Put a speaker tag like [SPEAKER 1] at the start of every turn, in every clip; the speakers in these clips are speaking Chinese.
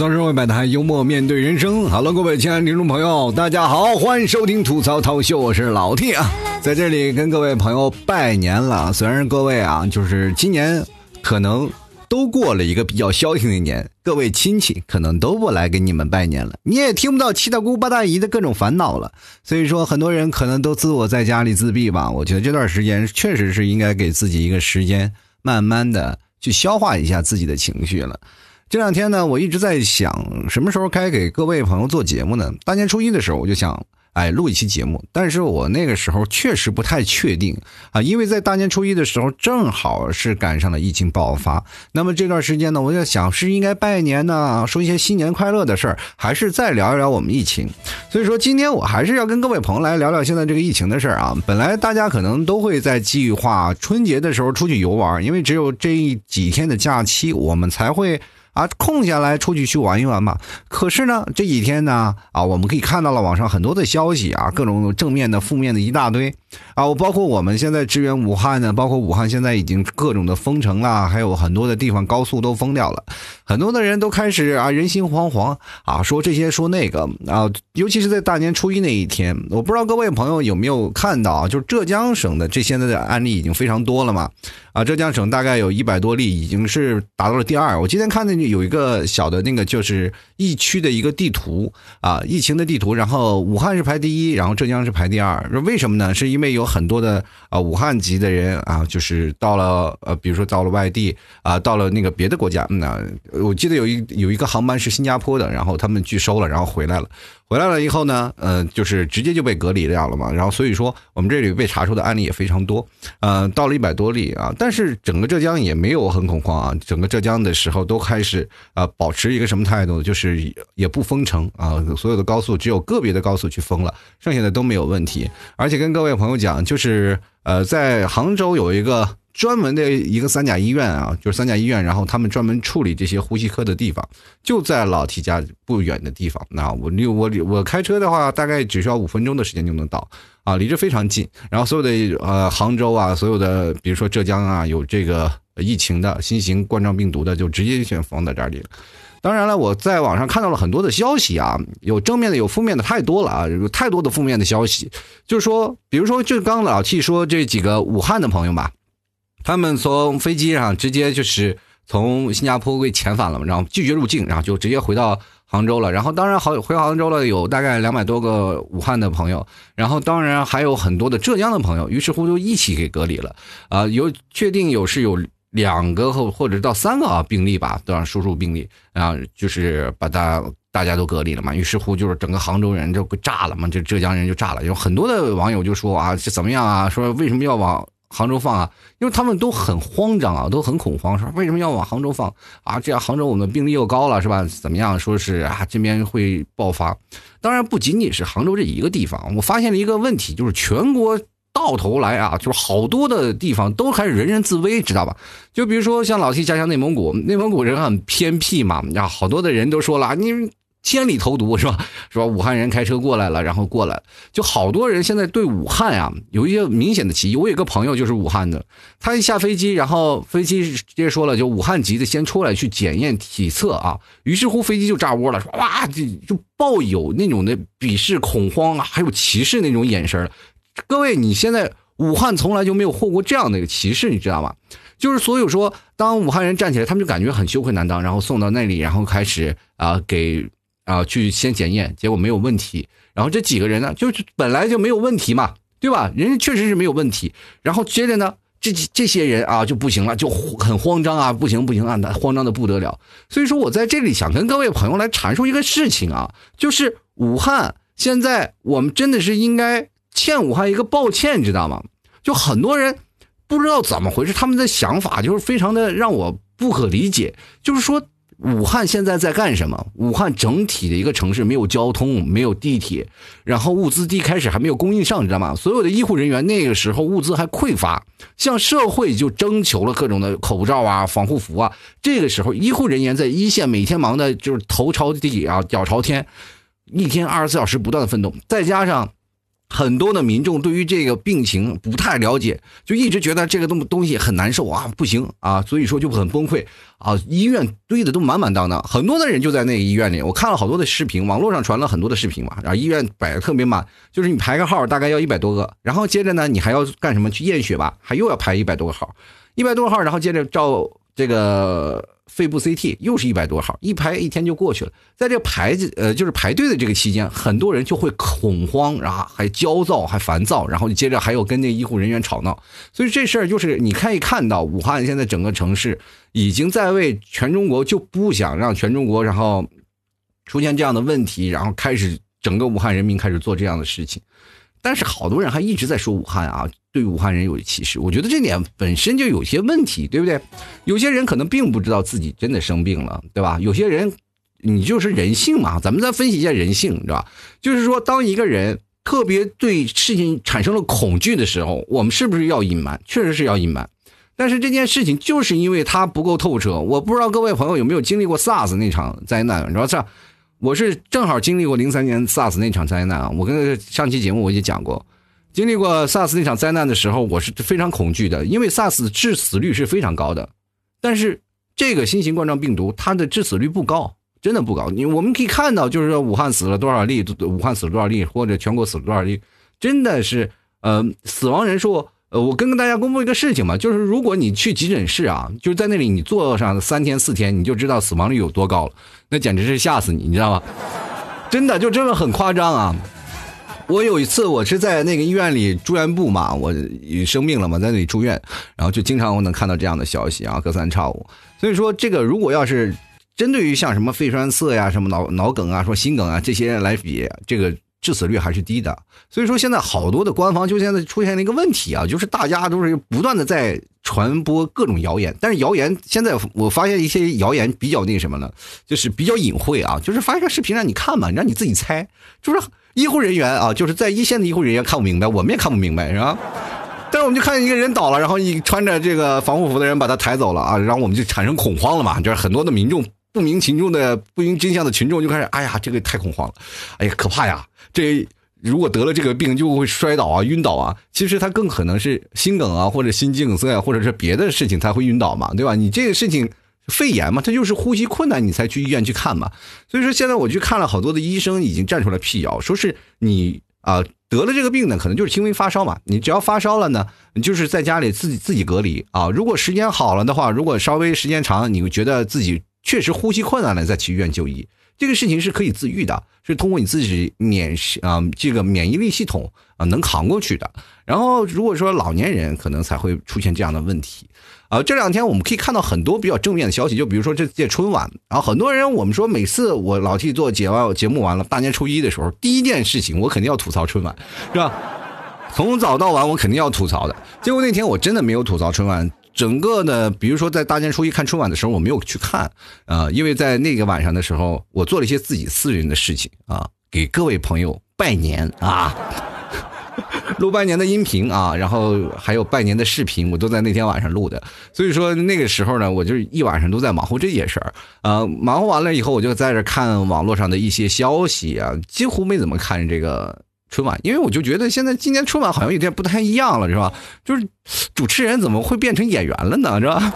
[SPEAKER 1] 吐槽社会百态，幽默面对人生。Hello，各位亲爱的听众朋友，大家好，欢迎收听吐槽涛秀，我是老 T 啊，在这里跟各位朋友拜年了。虽然各位啊，就是今年可能都过了一个比较消停的一年，各位亲戚可能都不来给你们拜年了，你也听不到七大姑八大姨的各种烦恼了。所以说，很多人可能都自我在家里自闭吧。我觉得这段时间确实是应该给自己一个时间，慢慢的去消化一下自己的情绪了。这两天呢，我一直在想什么时候该给各位朋友做节目呢？大年初一的时候，我就想，哎，录一期节目。但是我那个时候确实不太确定啊，因为在大年初一的时候，正好是赶上了疫情爆发。那么这段时间呢，我在想，是应该拜年呢，说一些新年快乐的事儿，还是再聊一聊我们疫情？所以说，今天我还是要跟各位朋友来聊聊现在这个疫情的事儿啊。本来大家可能都会在计划春节的时候出去游玩，因为只有这几天的假期，我们才会。啊，空下来出去去玩一玩嘛。可是呢，这几天呢，啊，我们可以看到了网上很多的消息啊，各种正面的、负面的一大堆啊。我包括我们现在支援武汉呢，包括武汉现在已经各种的封城了，还有很多的地方高速都封掉了，很多的人都开始啊人心惶惶啊，说这些说那个啊。尤其是在大年初一那一天，我不知道各位朋友有没有看到啊，就是浙江省的这现在的案例已经非常多了嘛。啊，浙江省大概有一百多例，已经是达到了第二。我今天看的有一个小的那个，就是疫区的一个地图啊，疫情的地图。然后武汉是排第一，然后浙江是排第二。为什么呢？是因为有很多的啊武汉籍的人啊，就是到了呃，比如说到了外地啊，到了那个别的国家。那我记得有一有一个航班是新加坡的，然后他们拒收了，然后回来了。回来了以后呢，呃，就是直接就被隔离掉了嘛。然后所以说，我们这里被查出的案例也非常多，呃，到了一百多例啊。但是整个浙江也没有很恐慌啊，整个浙江的时候都开始啊保持一个什么态度，就是也不封城啊，所有的高速只有个别的高速去封了，剩下的都没有问题。而且跟各位朋友讲，就是呃，在杭州有一个。专门的一个三甲医院啊，就是三甲医院，然后他们专门处理这些呼吸科的地方，就在老 T 家不远的地方。那我离我我开车的话，大概只需要五分钟的时间就能到啊，离这非常近。然后所有的呃杭州啊，所有的比如说浙江啊，有这个疫情的新型冠状病毒的，就直接先放在这里了。当然了，我在网上看到了很多的消息啊，有正面的，有负面的，太多了啊，有太多的负面的消息。就是说，比如说，就刚老 T 说这几个武汉的朋友吧。他们从飞机上直接就是从新加坡给遣返了嘛，然后拒绝入境，然后就直接回到杭州了。然后当然好回杭州了，有大概两百多个武汉的朋友，然后当然还有很多的浙江的朋友，于是乎就一起给隔离了。啊，有确定有是有两个或或者到三个啊病例吧，都让输入病例啊，就是把大大家都隔离了嘛。于是乎就是整个杭州人就炸了嘛，就浙江人就炸了。有很多的网友就说啊，这怎么样啊？说为什么要往？杭州放啊，因为他们都很慌张啊，都很恐慌，说为什么要往杭州放啊？这样杭州我们病例又高了，是吧？怎么样？说是啊，这边会爆发。当然不仅仅是杭州这一个地方，我发现了一个问题，就是全国到头来啊，就是好多的地方都开始人人自危，知道吧？就比如说像老七家乡内蒙古，内蒙古人很偏僻嘛，啊，好多的人都说了，你。千里投毒是吧？是吧？武汉人开车过来了，然后过来，就好多人现在对武汉啊有一些明显的歧义。我有个朋友就是武汉的，他一下飞机，然后飞机直接说了，就武汉籍的先出来去检验体测啊。于是乎飞机就炸窝了，哇，就就抱有那种的鄙视、恐慌啊，还有歧视那种眼神。各位，你现在武汉从来就没有获过这样的一个歧视，你知道吗？就是所有说，当武汉人站起来，他们就感觉很羞愧难当，然后送到那里，然后开始啊给。啊，去先检验，结果没有问题。然后这几个人呢，就是本来就没有问题嘛，对吧？人家确实是没有问题。然后接着呢，这这些人啊就不行了，就很慌张啊，不行不行啊，慌张的不得了。所以说我在这里想跟各位朋友来阐述一个事情啊，就是武汉现在我们真的是应该欠武汉一个抱歉，你知道吗？就很多人不知道怎么回事，他们的想法就是非常的让我不可理解，就是说。武汉现在在干什么？武汉整体的一个城市没有交通，没有地铁，然后物资一开始还没有供应上，你知道吗？所有的医护人员那个时候物资还匮乏，向社会就征求了各种的口罩啊、防护服啊。这个时候，医护人员在一线每天忙的就是头朝地啊、脚朝天，一天二十四小时不断的奋斗，再加上很多的民众对于这个病情不太了解，就一直觉得这个东东西很难受啊，不行啊，所以说就很崩溃啊。医院堆的都满满当当，很多的人就在那个医院里。我看了好多的视频，网络上传了很多的视频嘛，然后医院摆的特别满，就是你排个号大概要一百多个，然后接着呢，你还要干什么？去验血吧，还又要排一百多个号，一百多个号，然后接着照这个。肺部 CT 又是一百多号，一排一天就过去了。在这排呃，就是排队的这个期间，很多人就会恐慌，然后还焦躁，还烦躁，然后接着还有跟那医护人员吵闹。所以这事儿就是你可以看到，武汉现在整个城市已经在为全中国就不想让全中国然后出现这样的问题，然后开始整个武汉人民开始做这样的事情。但是好多人还一直在说武汉啊，对武汉人有歧视。我觉得这点本身就有些问题，对不对？有些人可能并不知道自己真的生病了，对吧？有些人，你就是人性嘛。咱们再分析一下人性，知道吧？就是说，当一个人特别对事情产生了恐惧的时候，我们是不是要隐瞒？确实是要隐瞒。但是这件事情就是因为它不够透彻。我不知道各位朋友有没有经历过 SARS 那场灾难，你知道这。我是正好经历过零三年 SARS 那场灾难啊！我跟上期节目我也讲过，经历过 SARS 那场灾难的时候，我是非常恐惧的，因为 SARS 致死率是非常高的。但是这个新型冠状病毒它的致死率不高，真的不高。你我们可以看到，就是说武汉死了多少例，武汉死了多少例，或者全国死了多少例，真的是呃死亡人数。呃，我跟大家公布一个事情嘛，就是如果你去急诊室啊，就是在那里你坐上三天四天，你就知道死亡率有多高了，那简直是吓死你，你知道吗？真的就真的很夸张啊！我有一次我是在那个医院里住院部嘛，我生病了嘛，在那里住院，然后就经常我能看到这样的消息啊，隔三差五。所以说，这个如果要是针对于像什么肺栓塞呀、什么脑脑梗啊、说心梗啊这些来比，这个。致死率还是低的，所以说现在好多的官方就现在出现了一个问题啊，就是大家都是不断的在传播各种谣言，但是谣言现在我发现一些谣言比较那什么了，就是比较隐晦啊，就是发一个视频让你看嘛，让你自己猜，就是医护人员啊，就是在一线的医护人员看不明白，我们也看不明白，是吧？但是我们就看见一个人倒了，然后一穿着这个防护服的人把他抬走了啊，然后我们就产生恐慌了嘛，就是很多的民众不明群众的不明真相的群众就开始，哎呀，这个太恐慌了，哎呀，可怕呀！这如果得了这个病就会摔倒啊、晕倒啊，其实他更可能是心梗啊，或者心肌梗塞啊，或者是别的事情才会晕倒嘛，对吧？你这个事情肺炎嘛，他就是呼吸困难，你才去医院去看嘛。所以说现在我去看了好多的医生已经站出来辟谣，说是你啊得了这个病呢，可能就是轻微发烧嘛，你只要发烧了呢，你就是在家里自己自己隔离啊。如果时间好了的话，如果稍微时间长，你会觉得自己确实呼吸困难了，再去医院就医。这个事情是可以自愈的，是通过你自己免啊这个免疫力系统啊能扛过去的。然后如果说老年人可能才会出现这样的问题，啊这两天我们可以看到很多比较正面的消息，就比如说这届春晚，然后很多人我们说每次我老 T 做节完节目完了大年初一的时候，第一件事情我肯定要吐槽春晚，是吧？从早到晚我肯定要吐槽的。结果那天我真的没有吐槽春晚。整个呢，比如说在大年初一看春晚的时候，我没有去看，啊，因为在那个晚上的时候，我做了一些自己私人的事情啊，给各位朋友拜年啊，录拜年的音频啊，然后还有拜年的视频，我都在那天晚上录的。所以说那个时候呢，我就一晚上都在忙活这些事儿，啊，忙活完了以后，我就在这看网络上的一些消息啊，几乎没怎么看这个。春晚，因为我就觉得现在今年春晚好像有点不太一样了，是吧？就是主持人怎么会变成演员了呢？是吧？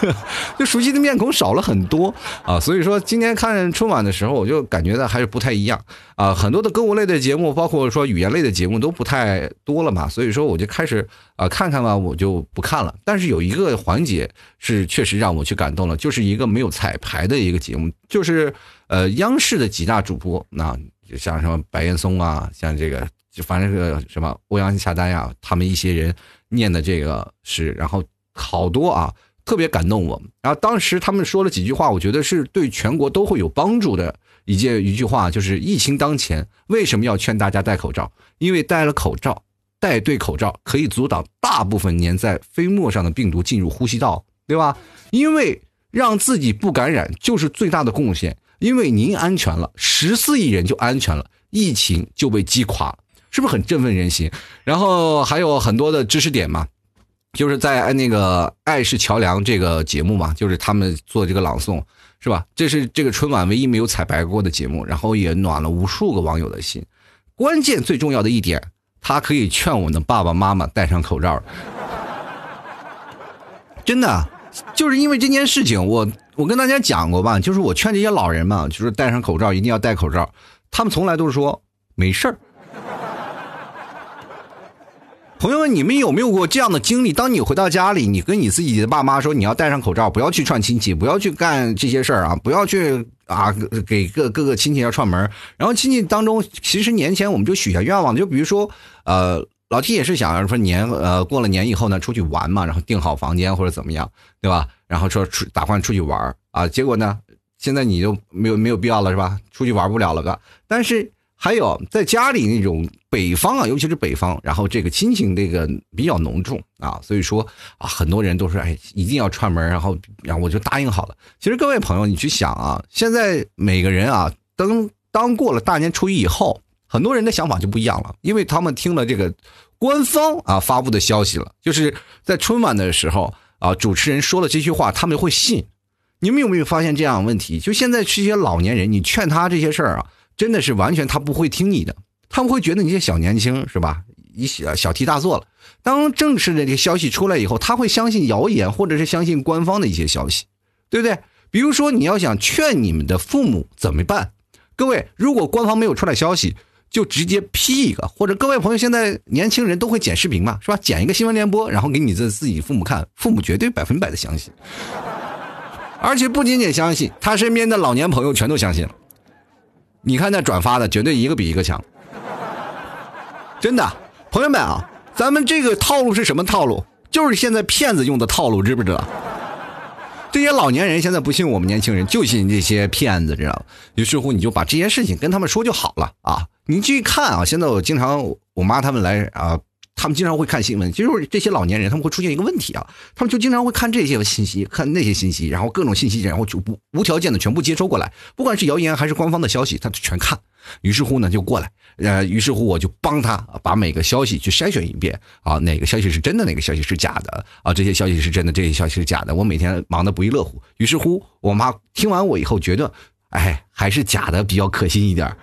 [SPEAKER 1] 就熟悉的面孔少了很多啊，所以说今年看春晚的时候，我就感觉到还是不太一样啊。很多的歌舞类的节目，包括说语言类的节目都不太多了嘛，所以说我就开始啊看看吧，我就不看了。但是有一个环节是确实让我去感动了，就是一个没有彩排的一个节目，就是呃央视的几大主播那。像什么白岩松啊，像这个反正是什么欧阳夏丹呀，他们一些人念的这个诗，然后好多啊，特别感动我。然后当时他们说了几句话，我觉得是对全国都会有帮助的一件一句话，就是疫情当前，为什么要劝大家戴口罩？因为戴了口罩，戴对口罩可以阻挡大部分粘在飞沫上的病毒进入呼吸道，对吧？因为让自己不感染就是最大的贡献。因为您安全了，十四亿人就安全了，疫情就被击垮了，是不是很振奋人心？然后还有很多的知识点嘛，就是在那个《爱是桥梁》这个节目嘛，就是他们做这个朗诵，是吧？这是这个春晚唯一没有彩排过的节目，然后也暖了无数个网友的心。关键最重要的一点，他可以劝我们的爸爸妈妈戴上口罩。真的，就是因为这件事情，我我跟大家讲过吧，就是我劝这些老人嘛，就是戴上口罩一定要戴口罩，他们从来都是说没事儿。朋友们，你们有没有过这样的经历？当你回到家里，你跟你自己的爸妈说你要戴上口罩，不要去串亲戚，不要去干这些事儿啊，不要去啊给各各个亲戚要串门。然后亲戚当中，其实年前我们就许下愿望，就比如说，呃，老 T 也是想说年呃过了年以后呢出去玩嘛，然后订好房间或者怎么样，对吧？然后说出打算出去玩啊，结果呢，现在你就没有没有必要了是吧？出去玩不了了吧？但是。还有在家里那种北方啊，尤其是北方，然后这个亲情这个比较浓重啊，所以说啊，很多人都是哎一定要串门，然后然后我就答应好了。其实各位朋友，你去想啊，现在每个人啊，当当过了大年初一以后，很多人的想法就不一样了，因为他们听了这个官方啊发布的消息了，就是在春晚的时候啊，主持人说了这句话，他们会信。你们有没有发现这样的问题？就现在这些老年人，你劝他这些事儿啊。真的是完全他不会听你的，他们会觉得你这小年轻是吧？你小小题大做了。当正式的这个消息出来以后，他会相信谣言，或者是相信官方的一些消息，对不对？比如说你要想劝你们的父母怎么办？各位，如果官方没有出来消息，就直接 P 一个，或者各位朋友现在年轻人都会剪视频嘛，是吧？剪一个新闻联播，然后给你的自己父母看，父母绝对百分百的相信，而且不仅仅相信，他身边的老年朋友全都相信了。你看那转发的，绝对一个比一个强，真的，朋友们啊，咱们这个套路是什么套路？就是现在骗子用的套路，知不知道？这些老年人现在不信我们年轻人，就信这些骗子，知道吗？于是乎，你就把这些事情跟他们说就好了啊！你去看啊，现在我经常我妈他们来啊。他们经常会看新闻，就是这些老年人，他们会出现一个问题啊，他们就经常会看这些信息，看那些信息，然后各种信息，然后就不无条件的全部接收过来，不管是谣言还是官方的消息，他全看。于是乎呢，就过来，呃，于是乎我就帮他把每个消息去筛选一遍啊，哪个消息是真的，哪个消息是假的啊，这些消息是真的，这些消息是假的，我每天忙得不亦乐乎。于是乎，我妈听完我以后觉得，哎，还是假的比较可信一点。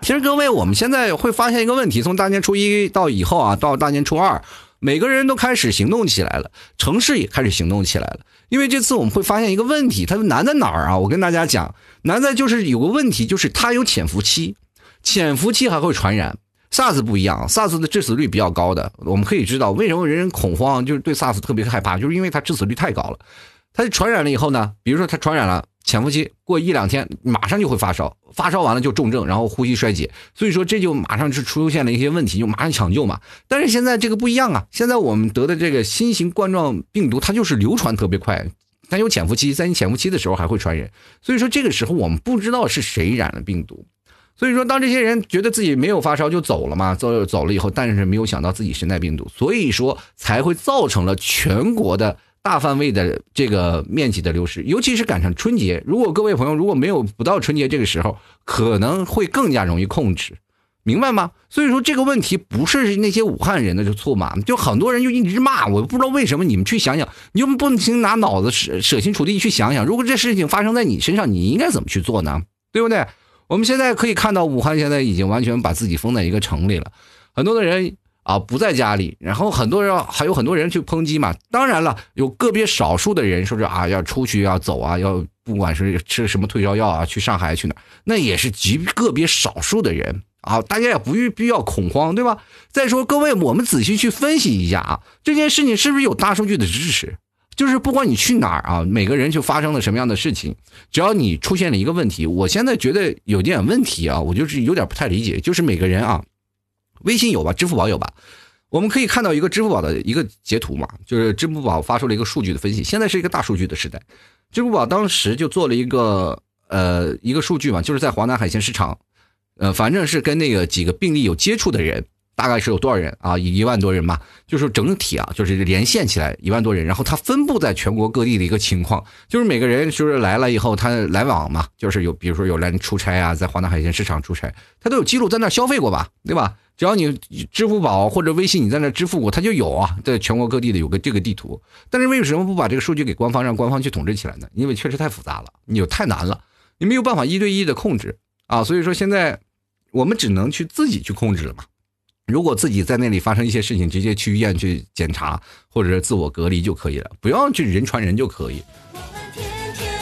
[SPEAKER 1] 其实各位，我们现在会发现一个问题：从大年初一到以后啊，到大年初二，每个人都开始行动起来了，城市也开始行动起来了。因为这次我们会发现一个问题，它难在哪儿啊？我跟大家讲，难在就是有个问题，就是它有潜伏期，潜伏期还会传染。SARS 不一样，SARS 的致死率比较高的，我们可以知道为什么人人恐慌，就是对 SARS 特别害怕，就是因为它致死率太高了。它传染了以后呢，比如说它传染了。潜伏期过一两天，马上就会发烧，发烧完了就重症，然后呼吸衰竭，所以说这就马上是出现了一些问题，就马上抢救嘛。但是现在这个不一样啊，现在我们得的这个新型冠状病毒，它就是流传特别快，它有潜伏期，在你潜伏期的时候还会传人，所以说这个时候我们不知道是谁染了病毒，所以说当这些人觉得自己没有发烧就走了嘛，走走了以后，但是没有想到自己身带病毒，所以说才会造成了全国的。大范围的这个面积的流失，尤其是赶上春节，如果各位朋友如果没有不到春节这个时候，可能会更加容易控制，明白吗？所以说这个问题不是那些武汉人的错嘛，就很多人就一直骂我，不知道为什么。你们去想想，你就不能拿脑子舍舍心处地去想想，如果这事情发生在你身上，你应该怎么去做呢？对不对？我们现在可以看到，武汉现在已经完全把自己封在一个城里了，很多的人。啊，不在家里，然后很多人还有很多人去抨击嘛。当然了，有个别少数的人说是啊，要出去要走啊，要不管是吃什么退烧药啊，去上海去哪，那也是极个别少数的人啊。大家也不必要恐慌，对吧？再说各位，我们仔细去分析一下啊，这件事情是不是有大数据的支持？就是不管你去哪儿啊，每个人就发生了什么样的事情，只要你出现了一个问题，我现在觉得有点问题啊，我就是有点不太理解，就是每个人啊。微信有吧，支付宝有吧？我们可以看到一个支付宝的一个截图嘛，就是支付宝发出了一个数据的分析。现在是一个大数据的时代，支付宝当时就做了一个呃一个数据嘛，就是在华南海鲜市场，呃，反正是跟那个几个病例有接触的人。大概是有多少人啊？一万多人嘛，就是整体啊，就是连线起来一万多人，然后它分布在全国各地的一个情况，就是每个人就是来了以后，他来往嘛，就是有比如说有来出差啊，在华南海鲜市场出差，他都有记录在那消费过吧，对吧？只要你支付宝或者微信你在那支付过，他就有啊，在全国各地的有个这个地图。但是为什么不把这个数据给官方，让官方去统治起来呢？因为确实太复杂了，你又太难了，你没有办法一对一的控制啊。所以说现在。我们只能去自己去控制了嘛。如果自己在那里发生一些事情，直接去医院去检查，或者是自我隔离就可以了，不要去人传人就可以。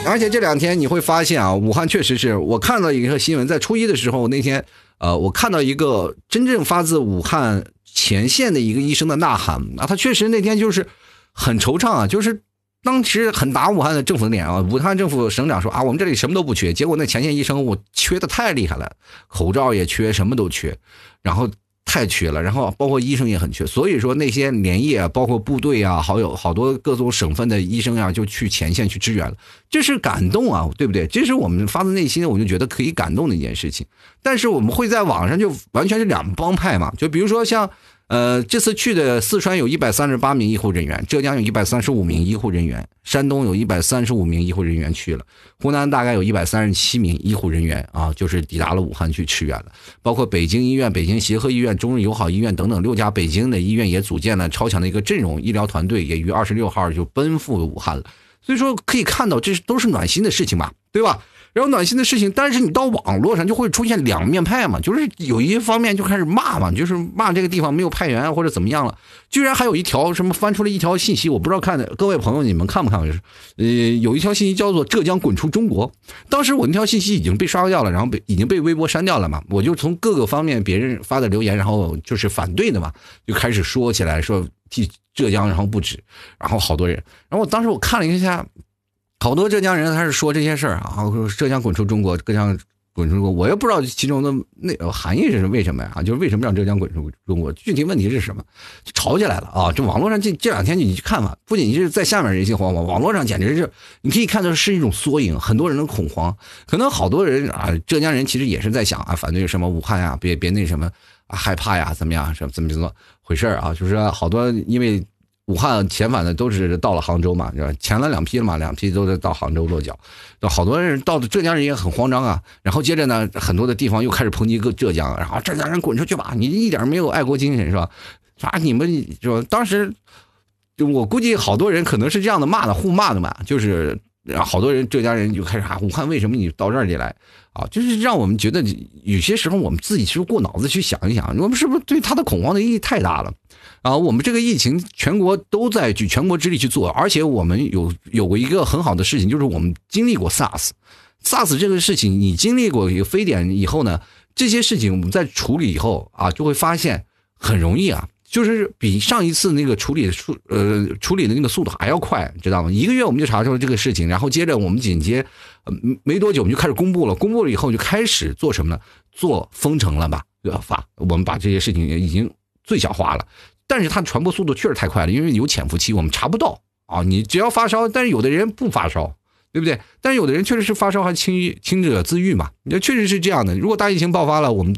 [SPEAKER 1] 而且这两天你会发现啊，武汉确实是我看到一个新闻，在初一的时候那天，呃，我看到一个真正发自武汉前线的一个医生的呐喊啊，他确实那天就是很惆怅啊，就是当时很打武汉的政府的脸啊，武汉政府省长说啊，我们这里什么都不缺，结果那前线医生我缺的太厉害了，口罩也缺，什么都缺，然后。太缺了，然后包括医生也很缺，所以说那些连夜，包括部队啊，好友好多各种省份的医生啊，就去前线去支援了，这是感动啊，对不对？这是我们发自内心的，我就觉得可以感动的一件事情。但是我们会在网上就完全是两帮派嘛，就比如说像。呃，这次去的四川有一百三十八名医护人员，浙江有一百三十五名医护人员，山东有一百三十五名医护人员去了，湖南大概有一百三十七名医护人员啊，就是抵达了武汉去驰援了。包括北京医院、北京协和医院、中日友好医院等等六家北京的医院也组建了超强的一个阵容，医疗团队也于二十六号就奔赴武汉了。所以说可以看到，这都是暖心的事情吧，对吧？然后暖心的事情，但是你到网络上就会出现两面派嘛，就是有一些方面就开始骂嘛，就是骂这个地方没有派员或者怎么样了。居然还有一条什么翻出了一条信息，我不知道看的各位朋友你们看不看？就是，呃，有一条信息叫做“浙江滚出中国”。当时我那条信息已经被刷掉了，然后被已经被微博删掉了嘛。我就从各个方面别人发的留言，然后就是反对的嘛，就开始说起来说替浙江然后不止，然后好多人。然后我当时我看了一下。好多浙江人他是说这些事儿啊，浙江滚出中国，浙江滚出中国，我也不知道其中的那含义是为什么呀？就是为什么让浙江滚出中国？具体问题是什么？就吵起来了啊！这网络上这这两天你去看吧，不仅是在下面人心惶惶，网络上简直是你可以看到是一种缩影，很多人的恐慌。可能好多人啊，浙江人其实也是在想啊，反对什么武汉呀，别别那什么害怕呀，怎么样？什么怎么怎么回事啊？就是好多因为。武汉遣返的都是到了杭州嘛，是吧？遣了两批了嘛，两批都是到杭州落脚。好多人到的浙江人也很慌张啊。然后接着呢，很多的地方又开始抨击个浙江，然后浙江人滚出去吧，你一点没有爱国精神是吧？啊，你们说？当时我估计好多人可能是这样的骂的，互骂的嘛，就是。然后好多人浙江人就开始啊，武汉为什么你到这里来啊？就是让我们觉得有些时候我们自己其实过脑子去想一想，我们是不是对他的恐慌的意义太大了？啊，我们这个疫情全国都在举全国之力去做，而且我们有有过一个很好的事情，就是我们经历过 SARS，SARS 这个事情你经历过一个非典以后呢，这些事情我们在处理以后啊，就会发现很容易啊。就是比上一次那个处理的速呃处理的那个速度还要快，知道吗？一个月我们就查出了这个事情，然后接着我们紧接，没多久我们就开始公布了，公布了以后就开始做什么呢？做封城了吧？对吧？发我们把这些事情已经最小化了，但是它传播速度确实太快了，因为有潜伏期，我们查不到啊。你只要发烧，但是有的人不发烧，对不对？但是有的人确实是发烧还轻轻者自愈嘛，那确实是这样的。如果大疫情爆发了，我们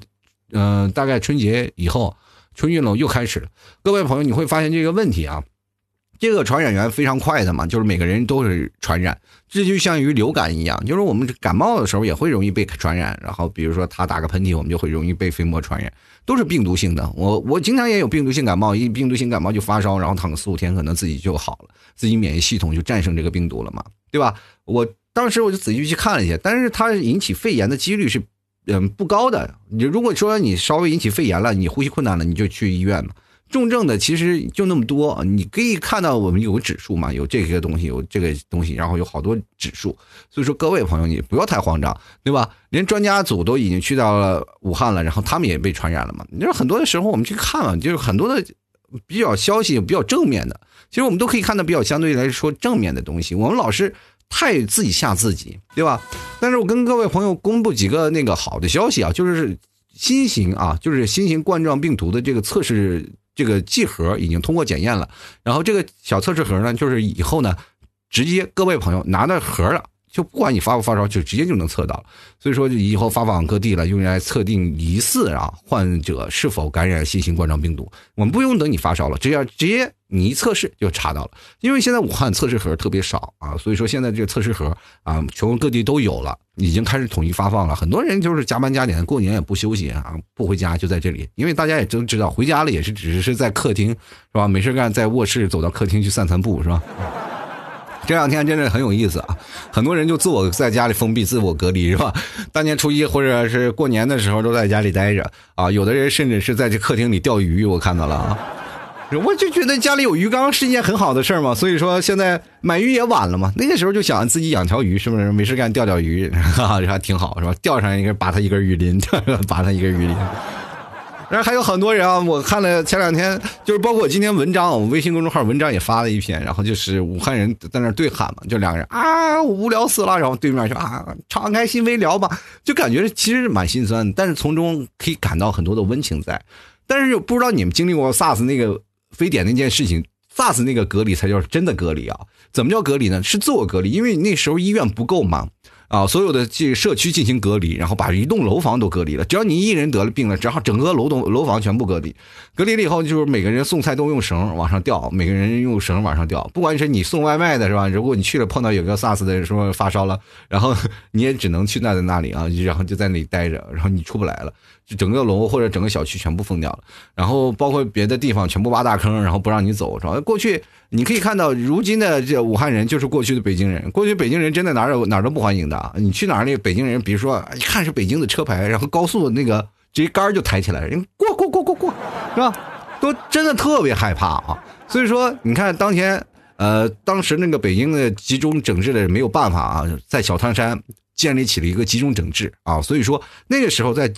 [SPEAKER 1] 嗯大概春节以后。春运了又开始了，各位朋友，你会发现这个问题啊，这个传染源非常快的嘛，就是每个人都是传染，这就像于流感一样，就是我们感冒的时候也会容易被传染，然后比如说他打个喷嚏，我们就会容易被飞沫传染，都是病毒性的。我我经常也有病毒性感冒，一病毒性感冒就发烧，然后躺个四五天，可能自己就好了，自己免疫系统就战胜这个病毒了嘛，对吧？我当时我就仔细去看了一下，但是它引起肺炎的几率是。嗯，不高的。你如果说你稍微引起肺炎了，你呼吸困难了，你就去医院嘛。重症的其实就那么多，你可以看到我们有个指数嘛，有这些东西，有这个东西，然后有好多指数。所以说，各位朋友，你不要太慌张，对吧？连专家组都已经去到了武汉了，然后他们也被传染了嘛。你说很多的时候，我们去看嘛，就是很多的比较消息比较正面的，其实我们都可以看到比较相对来说正面的东西。我们老是。太自己吓自己，对吧？但是我跟各位朋友公布几个那个好的消息啊，就是新型啊，就是新型冠状病毒的这个测试这个剂盒已经通过检验了。然后这个小测试盒呢，就是以后呢，直接各位朋友拿到盒了。就不管你发不发烧，就直接就能测到了所以说，以后发往各地了，用来测定疑似啊患者是否感染新型冠状病毒。我们不用等你发烧了，只要直接你一测试就查到了。因为现在武汉测试盒特别少啊，所以说现在这个测试盒啊，全国各地都有了，已经开始统一发放了。很多人就是加班加点，过年也不休息啊，不回家就在这里。因为大家也都知道，回家了也是只是在客厅是吧？没事干，在卧室走到客厅去散散步是吧？这两天真的很有意思啊，很多人就自我在家里封闭、自我隔离，是吧？大年初一或者是过年的时候都在家里待着啊，有的人甚至是在这客厅里钓鱼，我看到了啊。我就觉得家里有鱼缸是一件很好的事儿嘛，所以说现在买鱼也晚了嘛。那个时候就想自己养条鱼，是不是？没事干钓钓鱼，哈 哈，还挺好，是吧？钓上一个拔它一根鱼鳞，拔它一根鱼鳞。然后还有很多人啊，我看了前两天，就是包括我今天文章，我们微信公众号文章也发了一篇，然后就是武汉人在那对喊嘛，就两个人啊，无聊死了，然后对面就啊，敞开心扉聊吧，就感觉其实蛮心酸，但是从中可以感到很多的温情在。但是不知道你们经历过 SARS 那个非典那件事情，SARS 那个隔离才叫真的隔离啊？怎么叫隔离呢？是自我隔离，因为那时候医院不够嘛。啊，所有的这社区进行隔离，然后把一栋楼房都隔离了。只要你一人得了病了，只好整个楼栋楼房全部隔离。隔离了以后，就是每个人送菜都用绳往上吊，每个人用绳往上吊。不管是你送外卖的是吧？如果你去了碰到有个 SARS 的说发烧了，然后你也只能去那在那里啊，然后就在那里待着，然后你出不来了。整个楼或者整个小区全部封掉了，然后包括别的地方全部挖大坑，然后不让你走，是吧？过去你可以看到，如今的这武汉人就是过去的北京人。过去北京人真的哪儿哪儿都不欢迎的啊，你去哪儿那北京人，比如说一看是北京的车牌，然后高速那个直接杆就抬起来，人过过过过过，是吧？都真的特别害怕啊。所以说，你看当前呃，当时那个北京的集中整治的没有办法啊，在小汤山建立起了一个集中整治啊。所以说那个时候在。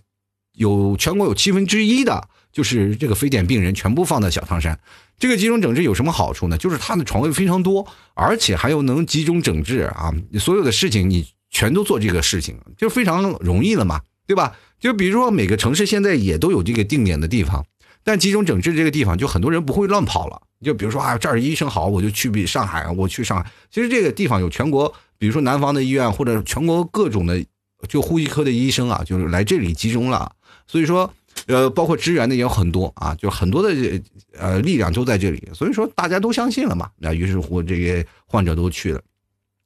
[SPEAKER 1] 有全国有七分之一的，就是这个非典病人全部放在小汤山。这个集中整治有什么好处呢？就是它的床位非常多，而且还有能集中整治啊，所有的事情你全都做这个事情，就非常容易了嘛，对吧？就比如说每个城市现在也都有这个定点的地方，但集中整治这个地方，就很多人不会乱跑了。就比如说啊，这儿医生好，我就去比上海，我去上海。其实这个地方有全国，比如说南方的医院或者全国各种的就呼吸科的医生啊，就是来这里集中了。所以说，呃，包括支援的也有很多啊，就很多的呃力量都在这里。所以说，大家都相信了嘛，那于是乎这些患者都去了，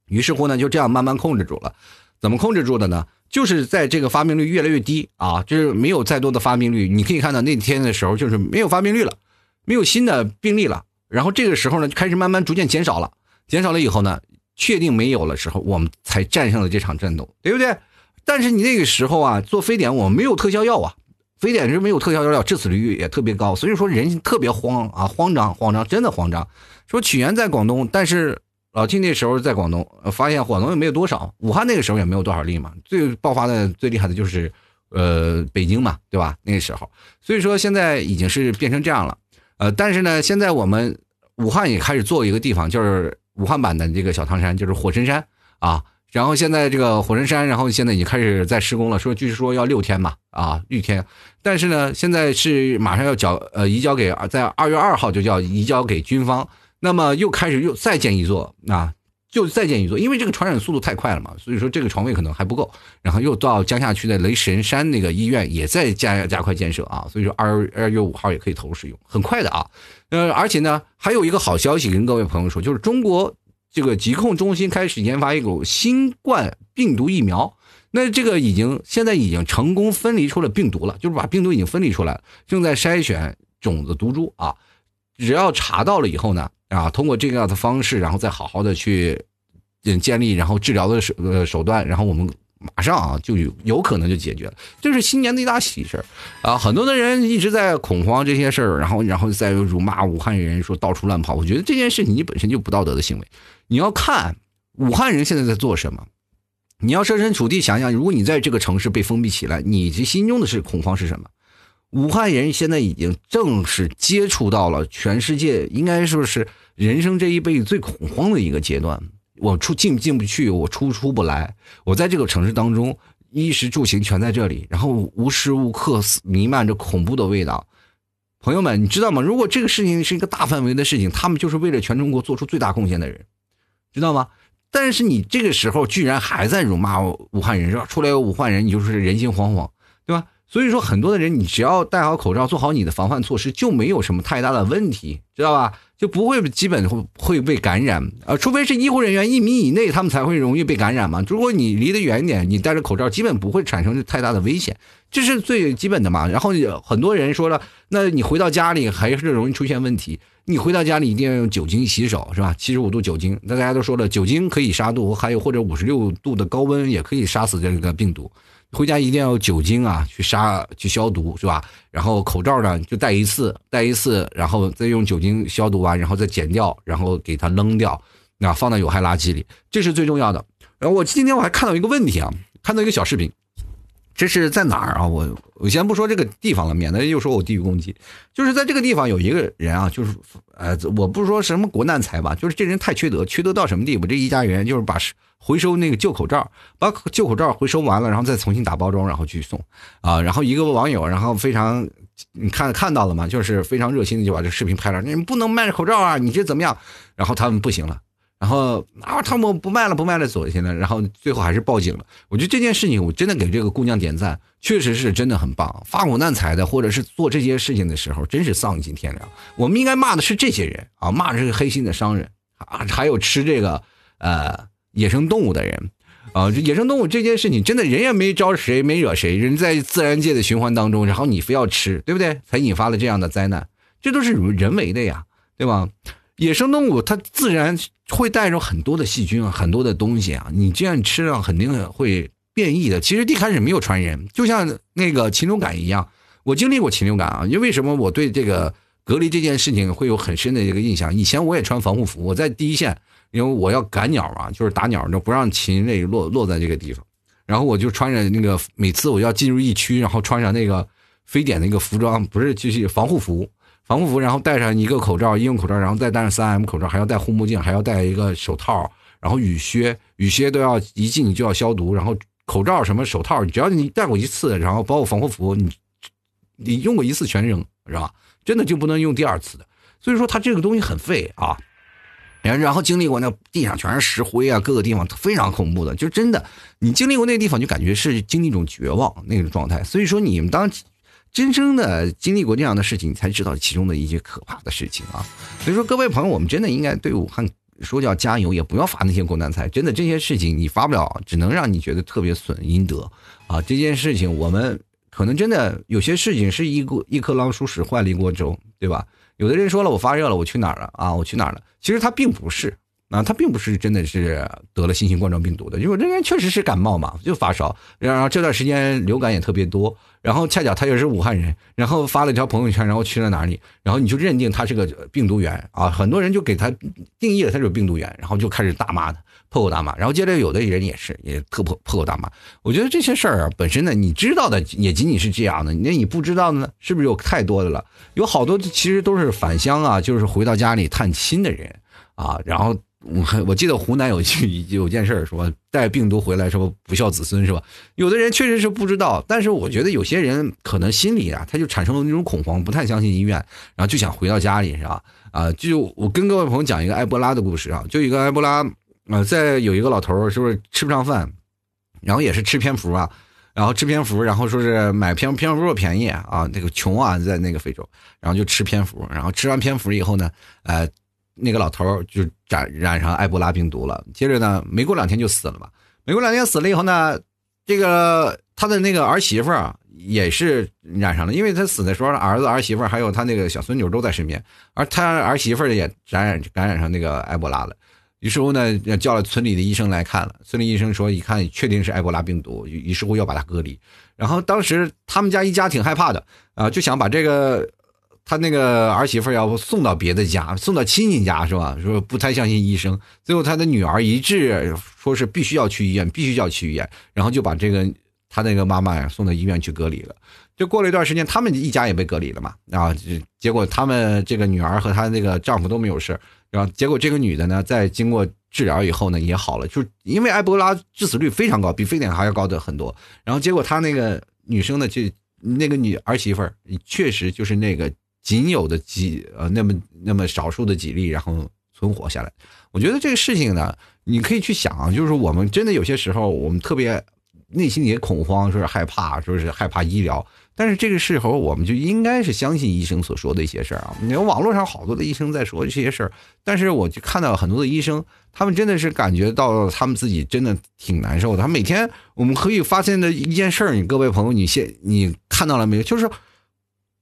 [SPEAKER 1] 于是乎呢，就这样慢慢控制住了。怎么控制住的呢？就是在这个发病率越来越低啊，就是没有再多的发病率。你可以看到那天的时候，就是没有发病率了，没有新的病例了。然后这个时候呢就，开始慢慢逐渐减少了，减少了以后呢，确定没有了时候，我们才战胜了这场战斗，对不对？但是你那个时候啊，做非典我们没有特效药啊，非典是没有特效药，致死率也特别高，所以说人特别慌啊，慌张，慌张，真的慌张。说起源在广东，但是老 T 那时候在广东，发现广东也没有多少，武汉那个时候也没有多少例嘛，最爆发的最厉害的就是，呃，北京嘛，对吧？那个时候，所以说现在已经是变成这样了，呃，但是呢，现在我们武汉也开始做一个地方，就是武汉版的这个小汤山，就是火神山啊。然后现在这个火神山，然后现在已经开始在施工了，说据说要六天嘛，啊，六天。但是呢，现在是马上要交呃移交给在二月二号就叫移交给军方，那么又开始又再建一座啊，就再建一座，因为这个传染速度太快了嘛，所以说这个床位可能还不够。然后又到江夏区的雷神山那个医院也在加加快建设啊，所以说二二月五号也可以投入使用，很快的啊。呃，而且呢，还有一个好消息跟各位朋友说，就是中国。这个疾控中心开始研发一种新冠病毒疫苗，那这个已经现在已经成功分离出了病毒了，就是把病毒已经分离出来了，正在筛选种子毒株啊。只要查到了以后呢，啊，通过这样的方式，然后再好好的去建立，然后治疗的手呃手段，然后我们。马上啊，就有有可能就解决了，这是新年的一大喜事啊！很多的人一直在恐慌这些事儿，然后然后再辱骂武汉人，说到处乱跑。我觉得这件事情你本身就不道德的行为。你要看武汉人现在在做什么，你要设身处地想想，如果你在这个城市被封闭起来，你这心中的是恐慌是什么？武汉人现在已经正式接触到了全世界，应该说是人生这一辈子最恐慌的一个阶段。我出进进不去，我出出不来。我在这个城市当中，衣食住行全在这里，然后无时无刻弥漫着恐怖的味道。朋友们，你知道吗？如果这个事情是一个大范围的事情，他们就是为了全中国做出最大贡献的人，知道吗？但是你这个时候居然还在辱骂武汉人，是吧？出来有武汉人，你就是人心惶惶，对吧？所以说，很多的人，你只要戴好口罩，做好你的防范措施，就没有什么太大的问题，知道吧？就不会基本会会被感染啊，除非是医护人员一米以内，他们才会容易被感染嘛。如果你离得远一点，你戴着口罩，基本不会产生太大的危险，这是最基本的嘛。然后很多人说了，那你回到家里还是容易出现问题。你回到家里一定要用酒精洗手，是吧？七十五度酒精，那大家都说了，酒精可以杀毒，还有或者五十六度的高温也可以杀死这个病毒。回家一定要酒精啊，去杀去消毒，是吧？然后口罩呢，就戴一次，戴一次，然后再用酒精消毒完，然后再剪掉，然后给它扔掉，啊放到有害垃圾里，这是最重要的。然后我今天我还看到一个问题啊，看到一个小视频。这是在哪儿啊？我我先不说这个地方了，免得又说我地域攻击。就是在这个地方有一个人啊，就是呃，我不是说什么国难财吧，就是这人太缺德，缺德到什么地步？这一家人就是把回收那个旧口罩，把旧口罩回收完了，然后再重新打包装，然后去送啊。然后一个网友，然后非常你看看到了吗？就是非常热心的就把这视频拍了。你不能卖口罩啊，你这怎么样？然后他们不行了。然后啊，他们不卖了，不卖了，走现在。然后最后还是报警了。我觉得这件事情，我真的给这个姑娘点赞，确实是真的很棒。发苦难财的，或者是做这些事情的时候，真是丧尽天良。我们应该骂的是这些人啊，骂的是黑心的商人啊，还有吃这个呃野生动物的人啊。野生动物这件事情，真的人也没招谁，没惹谁，人在自然界的循环当中，然后你非要吃，对不对？才引发了这样的灾难，这都是人为的呀，对吧？野生动物它自然会带着很多的细菌啊，很多的东西啊，你这样吃上肯定会变异的。其实一开始没有传人，就像那个禽流感一样，我经历过禽流感啊。因为什么？我对这个隔离这件事情会有很深的一个印象。以前我也穿防护服，我在第一线，因为我要赶鸟啊，就是打鸟，就不让禽类落落在这个地方。然后我就穿着那个，每次我要进入疫区，然后穿上那个非典的一个服装，不是就是防护服。防护服，然后戴上一个口罩，医用口罩，然后再戴上三 M 口罩，还要戴护目镜，还要戴一个手套，然后雨靴，雨靴都要一进你就要消毒，然后口罩什么手套，只要你戴过一次，然后包括防护服，你你用过一次全扔，是吧？真的就不能用第二次的。所以说它这个东西很废啊。然然后经历过那地上全是石灰啊，各个地方非常恐怖的，就真的你经历过那个地方，就感觉是经历一种绝望那种状态。所以说你们当。真正的经历过这样的事情，你才知道其中的一些可怕的事情啊！所以说，各位朋友，我们真的应该对武汉说叫加油，也不要发那些国难财。真的这些事情你发不了，只能让你觉得特别损阴德啊！这件事情我们可能真的有些事情是一个一颗狼鼠屎坏了一锅粥，对吧？有的人说了我发热了，我去哪儿了啊？我去哪儿了？其实他并不是。啊，他并不是真的是得了新型冠状病毒的，因为这人确实是感冒嘛，就发烧。然后这段时间流感也特别多，然后恰巧他又是武汉人，然后发了一条朋友圈，然后去了哪里，然后你就认定他是个病毒源啊，很多人就给他定义了他是病毒源，然后就开始大骂他，破口大骂。然后接着有的人也是也特破破口大骂。我觉得这些事儿啊，本身呢，你知道的也仅仅是这样的，那你不知道的呢，是不是有太多的了？有好多其实都是返乡啊，就是回到家里探亲的人啊，然后。我我记得湖南有句 有件事儿，说带病毒回来是不孝子孙是吧？有的人确实是不知道，但是我觉得有些人可能心里啊，他就产生了那种恐慌，不太相信医院，然后就想回到家里是吧？啊，就我跟各位朋友讲一个埃博拉的故事啊，就一个埃博拉啊，在有一个老头儿是不是吃不上饭，然后也是吃蝙蝠啊，然后吃蝙蝠，然后说是买蝙蝙蝠肉便宜啊，那个穷啊，在那个非洲，然后就吃蝙蝠，然后吃完蝙蝠以后呢，呃。那个老头就染染上埃博拉病毒了，接着呢，没过两天就死了嘛。没过两天死了以后呢，这个他的那个儿媳妇啊也是染上了，因为他死的时候，儿子、儿媳妇还有他那个小孙女都在身边，而他儿媳妇也感染感染上那个埃博拉了。于是乎呢，叫了村里的医生来看了，村里医生说一看确定是埃博拉病毒，于是乎要把他隔离。然后当时他们家一家挺害怕的啊，就想把这个。他那个儿媳妇要不送到别的家，送到亲戚家是吧？说不太相信医生，最后他的女儿一致说是必须要去医院，必须要去医院，然后就把这个他那个妈妈呀送到医院去隔离了。就过了一段时间，他们一家也被隔离了嘛。啊，结果他们这个女儿和她那个丈夫都没有事，然后结果这个女的呢，在经过治疗以后呢也好了，就因为埃博拉致死率非常高，比非典还要高的很多。然后结果她那个女生呢，就那个女儿媳妇儿确实就是那个。仅有的几呃那么那么少数的几例，然后存活下来。我觉得这个事情呢，你可以去想啊，就是我们真的有些时候，我们特别内心也恐慌，说是害怕，说是害怕医疗。但是这个时候，我们就应该是相信医生所说的一些事儿啊。你看网络上好多的医生在说这些事儿，但是我就看到很多的医生，他们真的是感觉到他们自己真的挺难受的。他每天我们可以发现的一件事儿，你各位朋友，你现你看到了没有？就是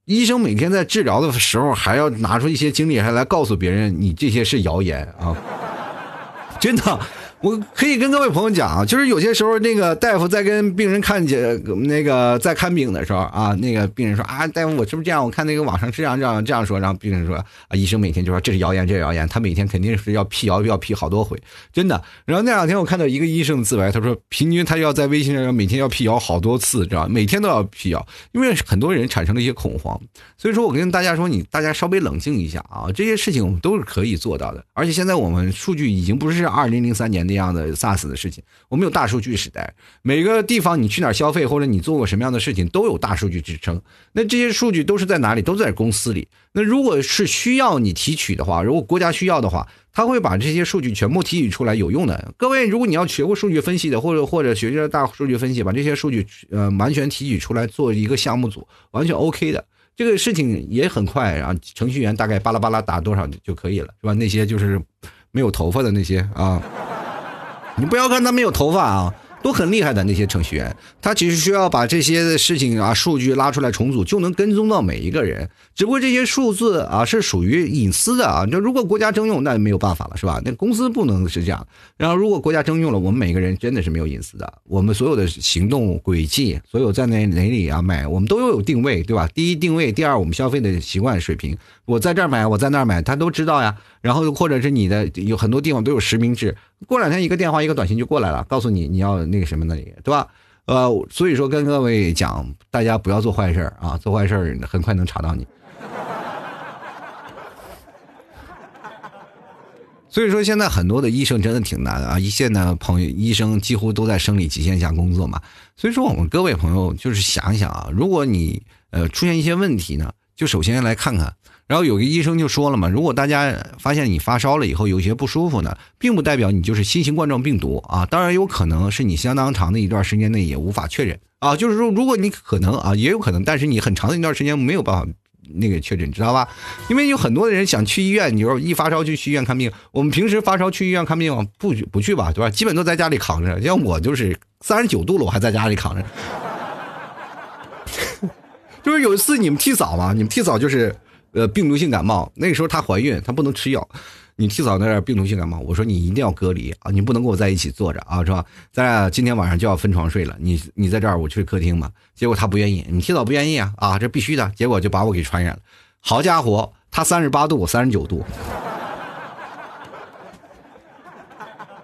[SPEAKER 1] 医生每天在治疗的时候，还要拿出一些精力，还来告诉别人你这些是谣言啊，真的。我可以跟各位朋友讲啊，就是有些时候那个大夫在跟病人看见那个在看病的时候啊，那个病人说啊，大夫我是不是这样？我看那个网上这样这样这样说，然后病人说啊，医生每天就说这是谣言，这是谣言，他每天肯定是要辟谣，要辟好多回，真的。然后那两天我看到一个医生自白，他说平均他要在微信上每天要辟谣好多次，知道每天都要辟谣，因为很多人产生了一些恐慌。所以说我跟大家说，你大家稍微冷静一下啊，这些事情我们都是可以做到的。而且现在我们数据已经不是二零零三年的那样的 SaaS。的事情，我们有大数据时代，每个地方你去哪儿消费，或者你做过什么样的事情，都有大数据支撑。那这些数据都是在哪里？都在公司里。那如果是需要你提取的话，如果国家需要的话，他会把这些数据全部提取出来，有用的。各位，如果你要学过数据分析的，或者或者学着大数据分析，把这些数据呃完全提取出来做一个项目组，完全 OK 的。这个事情也很快，然后程序员大概巴拉巴拉打多少就可以了，是吧？那些就是没有头发的那些啊。你不要看他没有头发啊。都很厉害的那些程序员，他只是需要把这些事情啊数据拉出来重组，就能跟踪到每一个人。只不过这些数字啊是属于隐私的啊，那如果国家征用，那没有办法了，是吧？那公司不能是这样。然后如果国家征用了，我们每个人真的是没有隐私的。我们所有的行动轨迹，所有在哪哪里啊买，我们都有定位，对吧？第一定位，第二我们消费的习惯水平，我在这儿买，我在那儿买，他都知道呀。然后或者是你的有很多地方都有实名制，过两天一个电话一个短信就过来了，告诉你你要那个什么那里，对吧？呃，所以说跟各位讲，大家不要做坏事啊，做坏事很快能查到你。所以说现在很多的医生真的挺难啊，一线的朋友医生几乎都在生理极限下工作嘛。所以说我们各位朋友就是想一想啊，如果你呃出现一些问题呢，就首先来看看。然后有个医生就说了嘛，如果大家发现你发烧了以后有些不舒服呢，并不代表你就是新型冠状病毒啊，当然有可能是你相当长的一段时间内也无法确诊啊，就是说如果你可能啊，也有可能，但是你很长的一段时间没有办法那个确诊，知道吧？因为有很多的人想去医院，你说一发烧就去医院看病，我们平时发烧去医院看病不不去吧，对吧？基本都在家里扛着，像我就是三十九度了，我还在家里扛着。就是有一次你们替嫂嘛，你们替嫂就是。呃，病毒性感冒，那个时候她怀孕，她不能吃药。你提早那点病毒性感冒，我说你一定要隔离啊，你不能跟我在一起坐着啊，是吧？咱俩今天晚上就要分床睡了，你你在这儿，我去客厅嘛。结果她不愿意，你提早不愿意啊啊，这必须的。结果就把我给传染了。好家伙，她三十八度，我三十九度，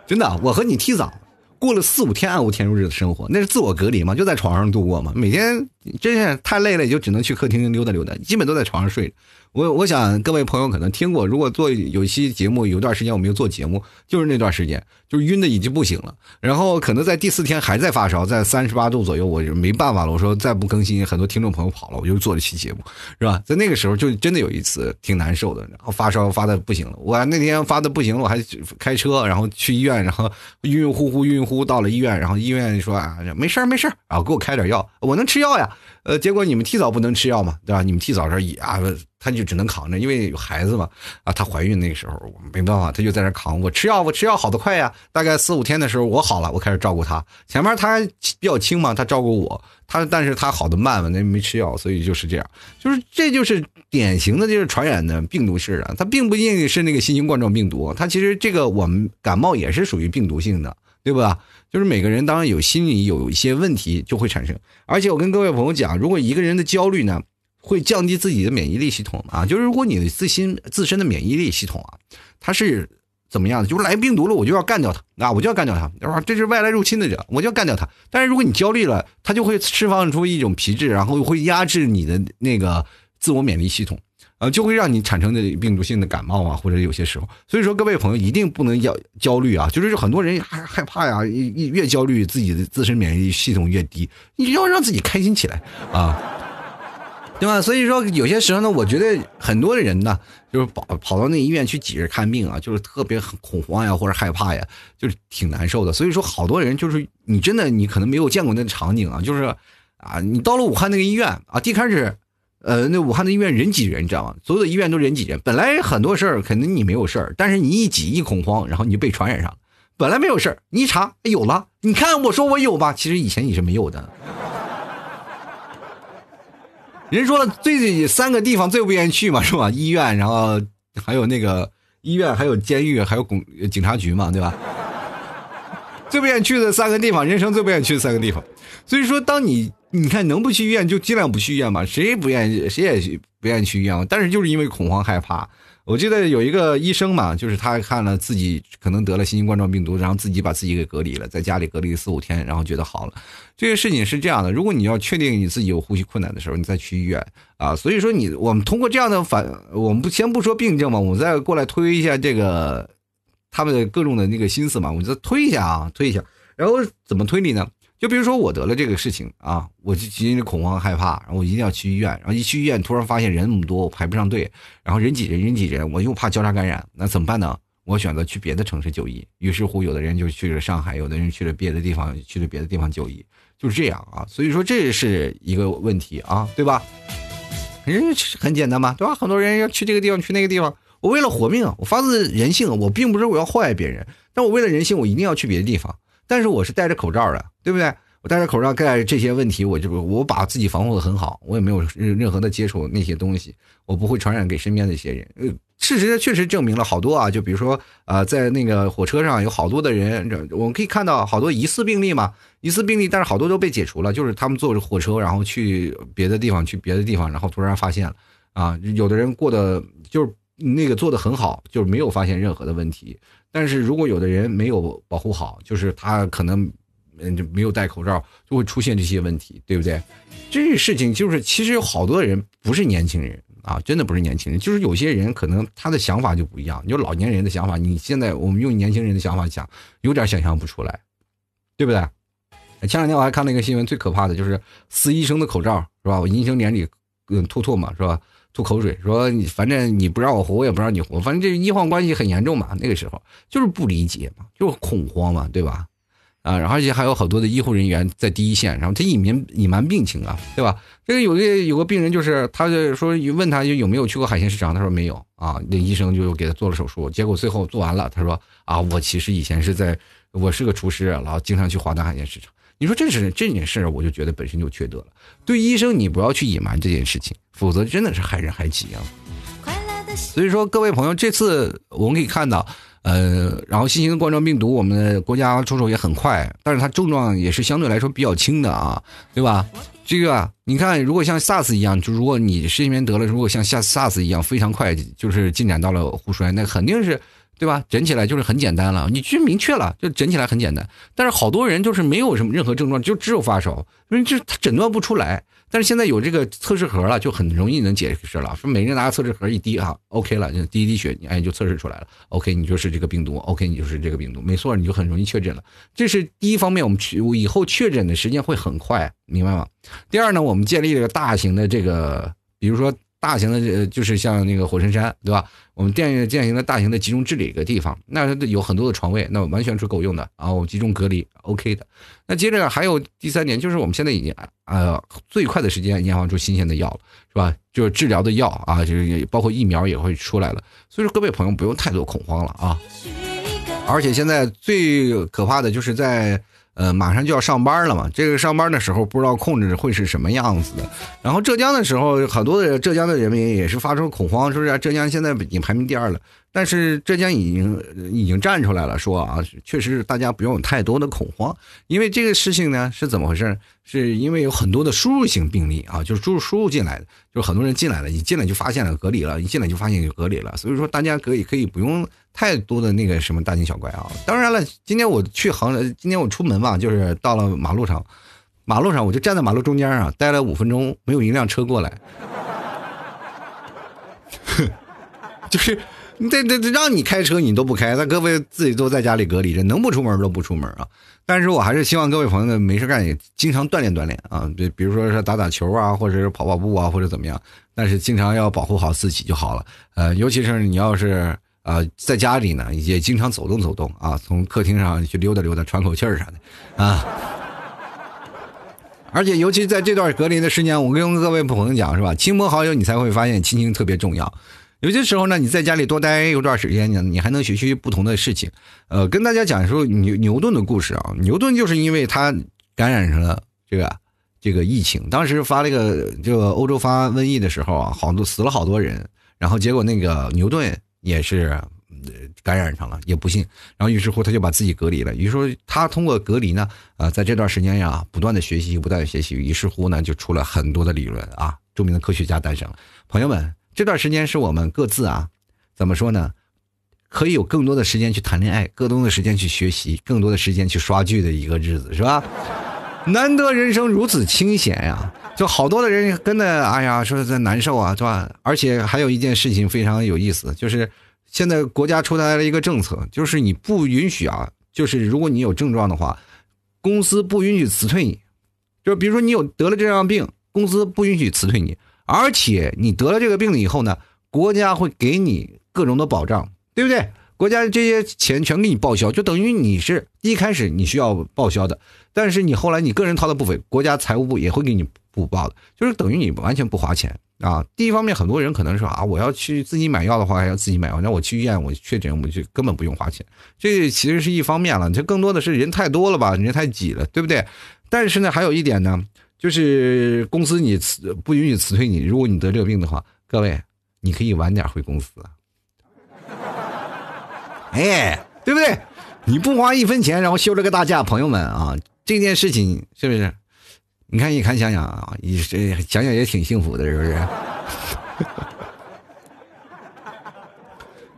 [SPEAKER 1] 真的，我和你提早。过了四五天暗无天日的生活，那是自我隔离嘛？就在床上度过嘛？每天真是太累了，也就只能去客厅溜达溜达，基本都在床上睡。我我想各位朋友可能听过，如果做有一期节目，有段时间我没有做节目，就是那段时间，就是晕的已经不行了。然后可能在第四天还在发烧，在三十八度左右，我就没办法了。我说再不更新，很多听众朋友跑了，我就做了期节目，是吧？在那个时候就真的有一次挺难受的，然后发烧发的不行了。我那天发的不行了，我还开车，然后去医院，然后晕晕乎乎，晕晕乎乎到了医院，然后医院说啊，没事儿没事儿，然后给我开点药，我能吃药呀。呃，结果你们提早不能吃药嘛，对吧？你们提早这也啊，他就只能扛着，因为有孩子嘛。啊，她怀孕那个时候，没办法，她就在那扛。我吃药，我吃药好的快呀。大概四五天的时候，我好了，我开始照顾她。前面她比较轻嘛，她照顾我，她但是她好的慢嘛，那没吃药，所以就是这样。就是这就是典型的，就是传染的病毒式的，它并不一定是那个新型冠状病毒，它其实这个我们感冒也是属于病毒性的，对吧？就是每个人当然有心理有一些问题就会产生，而且我跟各位朋友讲，如果一个人的焦虑呢，会降低自己的免疫力系统啊。就是如果你自心自身的免疫力系统啊，它是怎么样的？就是来病毒了，我就要干掉它啊，我就要干掉它，对吧？这是外来入侵的者，我就要干掉它。但是如果你焦虑了，它就会释放出一种皮质，然后会压制你的那个自我免疫系统。呃，就会让你产生的病毒性的感冒啊，或者有些时候，所以说各位朋友一定不能要焦虑啊，就是很多人害害怕呀，越越焦虑，自己的自身免疫系统越低，你要让自己开心起来啊。对吧？所以说有些时候呢，我觉得很多的人呢，就是跑跑到那医院去挤着看病啊，就是特别恐慌呀，或者害怕呀，就是挺难受的。所以说，好多人就是你真的你可能没有见过那个场景啊，就是啊，你到了武汉那个医院啊，一开始，呃，那武汉的医院人挤人，你知道吗？所有的医院都人挤人。本来很多事儿肯定你没有事儿，但是你一挤一恐慌，然后你就被传染上了。本来没有事儿，你一查有了，你看我说我有吧？其实以前你是没有的。人说了，最三个地方最不愿意去嘛，是吧？医院，然后还有那个医院，还有监狱，还有公警察局嘛，对吧？最不愿意去的三个地方，人生最不愿意去的三个地方。所以说，当你你看能不去医院就尽量不去医院嘛，谁也不愿意，谁也不愿意去医院。但是就是因为恐慌害怕。我记得有一个医生嘛，就是他看了自己可能得了新型冠状病毒，然后自己把自己给隔离了，在家里隔离四五天，然后觉得好了。这个事情是这样的，如果你要确定你自己有呼吸困难的时候，你再去医院啊。所以说你我们通过这样的反，我们不先不说病症嘛，我们再过来推一下这个他们的各种的那个心思嘛，我们再推一下啊，推一下。然后怎么推理呢？就比如说我得了这个事情啊，我就心里恐慌害怕，然后我一定要去医院，然后一去医院突然发现人那么多，我排不上队，然后人挤人，人挤人，我又怕交叉感染，那怎么办呢？我选择去别的城市就医。于是乎，有的人就去了上海，有的人去了别的地方，去了别的地方就医，就是这样啊。所以说这是一个问题啊，对吧？人很简单嘛，对吧？很多人要去这个地方，去那个地方，我为了活命，我发自人性，我并不是我要祸害别人，但我为了人性，我一定要去别的地方。但是我是戴着口罩的，对不对？我戴着口罩盖这些问题，我就我把自己防护的很好，我也没有任任何的接触那些东西，我不会传染给身边的一些人。呃，事实确实证明了好多啊，就比如说啊，在那个火车上有好多的人，我们可以看到好多疑似病例嘛，疑似病例，但是好多都被解除了，就是他们坐着火车然后去别的地方，去别的地方，然后突然发现了啊，有的人过得就是那个做的很好，就是没有发现任何的问题。但是如果有的人没有保护好，就是他可能，嗯，就没有戴口罩，就会出现这些问题，对不对？这个事情就是，其实有好多人不是年轻人啊，真的不是年轻人，就是有些人可能他的想法就不一样。有老年人的想法，你现在我们用年轻人的想法想，有点想象不出来，对不对？前两天我还看了一个新闻，最可怕的就是撕医生的口罩，是吧？我医生脸里嗯吐唾沫，是吧？吐口水，说你反正你不让我活，我也不让你活，反正这医患关系很严重嘛。那个时候就是不理解嘛，就是恐慌嘛，对吧？啊，然后而且还有好多的医护人员在第一线，然后他隐瞒隐瞒病情啊，对吧？这个有个有个病人就是，他就说问他有没有去过海鲜市场，他说没有啊。那医生就给他做了手术，结果最后做完了，他说啊，我其实以前是在，我是个厨师，然后经常去华南海鲜市场。你说这是这件事我就觉得本身就缺德了。对医生，你不要去隐瞒这件事情，否则真的是害人害己啊。所以说，各位朋友，这次我们可以看到，呃，然后新型的冠状病毒，我们的国家出手也很快，但是它症状也是相对来说比较轻的啊，对吧？这个你看，如果像 SARS 一样，就如果你身边得了，如果像像 SARS 一样非常快，就是进展到了呼衰，那肯定是。对吧？诊起来就是很简单了，你就明确了，就诊起来很简单。但是好多人就是没有什么任何症状，就只有发烧，因为这他诊断不出来。但是现在有这个测试盒了，就很容易能解释了。说每个人拿个测试盒一滴啊，OK 了，就滴一滴血，你哎就测试出来了。OK，你就是这个病毒，OK，你就是这个病毒，没错，你就很容易确诊了。这是第一方面，我们去以后确诊的时间会很快，明白吗？第二呢，我们建立了个大型的这个，比如说。大型的，呃，就是像那个火神山，对吧？我们建建行了大型的集中治理一个地方，那有很多的床位，那完全是够用的啊。我集中隔离，OK 的。那接着还有第三点，就是我们现在已经，呃，最快的时间研发出新鲜的药了，是吧？就是治疗的药啊，就是包括疫苗也会出来了。所以说，各位朋友不用太多恐慌了啊。而且现在最可怕的就是在。呃，马上就要上班了嘛，这个上班的时候不知道控制会是什么样子的。然后浙江的时候，很多的浙江的人民也是发出恐慌，说是浙江现在已经排名第二了。但是浙江已经已经站出来了，说啊，确实是大家不用太多的恐慌，因为这个事情呢是怎么回事？是因为有很多的输入型病例啊，就是输入输入进来的，就是很多人进来了，一进来就发现了隔离了，一进来就发现就隔离了，所以说大家可以可以不用太多的那个什么大惊小怪啊。当然了，今天我去杭，今天我出门嘛，就是到了马路上，马路上我就站在马路中间啊，待了五分钟，没有一辆车过来，就是。你这这让你开车你都不开，那各位自己都在家里隔离着，能不出门都不出门啊。但是我还是希望各位朋友呢，没事干也经常锻炼锻炼啊，对，比如说是打打球啊，或者是跑跑步啊，或者怎么样。但是经常要保护好自己就好了。呃，尤其是你要是啊在家里呢，也经常走动走动啊，从客厅上去溜达溜达，喘口气儿啥的啊。而且尤其在这段隔离的时间，我跟各位朋友讲是吧，亲朋好友你才会发现亲情特别重要。有些时候呢，你在家里多待一段时间呢，你还能学习不同的事情。呃，跟大家讲说牛牛顿的故事啊，牛顿就是因为他感染上了这个这个疫情，当时发这个这个欧洲发瘟疫的时候啊，好多死了好多人，然后结果那个牛顿也是感染上了，也不幸，然后于是乎他就把自己隔离了。于是说他通过隔离呢，呃，在这段时间呀，不断的学习，不断的学习，于是乎呢，就出了很多的理论啊，著名的科学家诞生了。朋友们。这段时间是我们各自啊，怎么说呢？可以有更多的时间去谈恋爱，更多的时间去学习，更多的时间去刷剧的一个日子，是吧？难得人生如此清闲呀！就好多的人跟着，哎呀，说在难受啊，是吧？而且还有一件事情非常有意思，就是现在国家出台了一个政策，就是你不允许啊，就是如果你有症状的话，公司不允许辞退你。就比如说你有得了这样病，公司不允许辞退你。而且你得了这个病了以后呢，国家会给你各种的保障，对不对？国家这些钱全给你报销，就等于你是一开始你需要报销的，但是你后来你个人掏的部分，国家财务部也会给你补报的，就是等于你完全不花钱啊。第一方面，很多人可能说啊，我要去自己买药的话，还要自己买药，那我去医院我确诊，我就根本不用花钱。这其实是一方面了，这更多的是人太多了吧，人太挤了，对不对？但是呢，还有一点呢。就是公司你辞不允许辞退你，如果你得这个病的话，各位你可以晚点回公司，哎，对不对？你不花一分钱，然后休了个大假，朋友们啊，这件事情是不是？你看一看想想啊，你这想想也挺幸福的，是不是？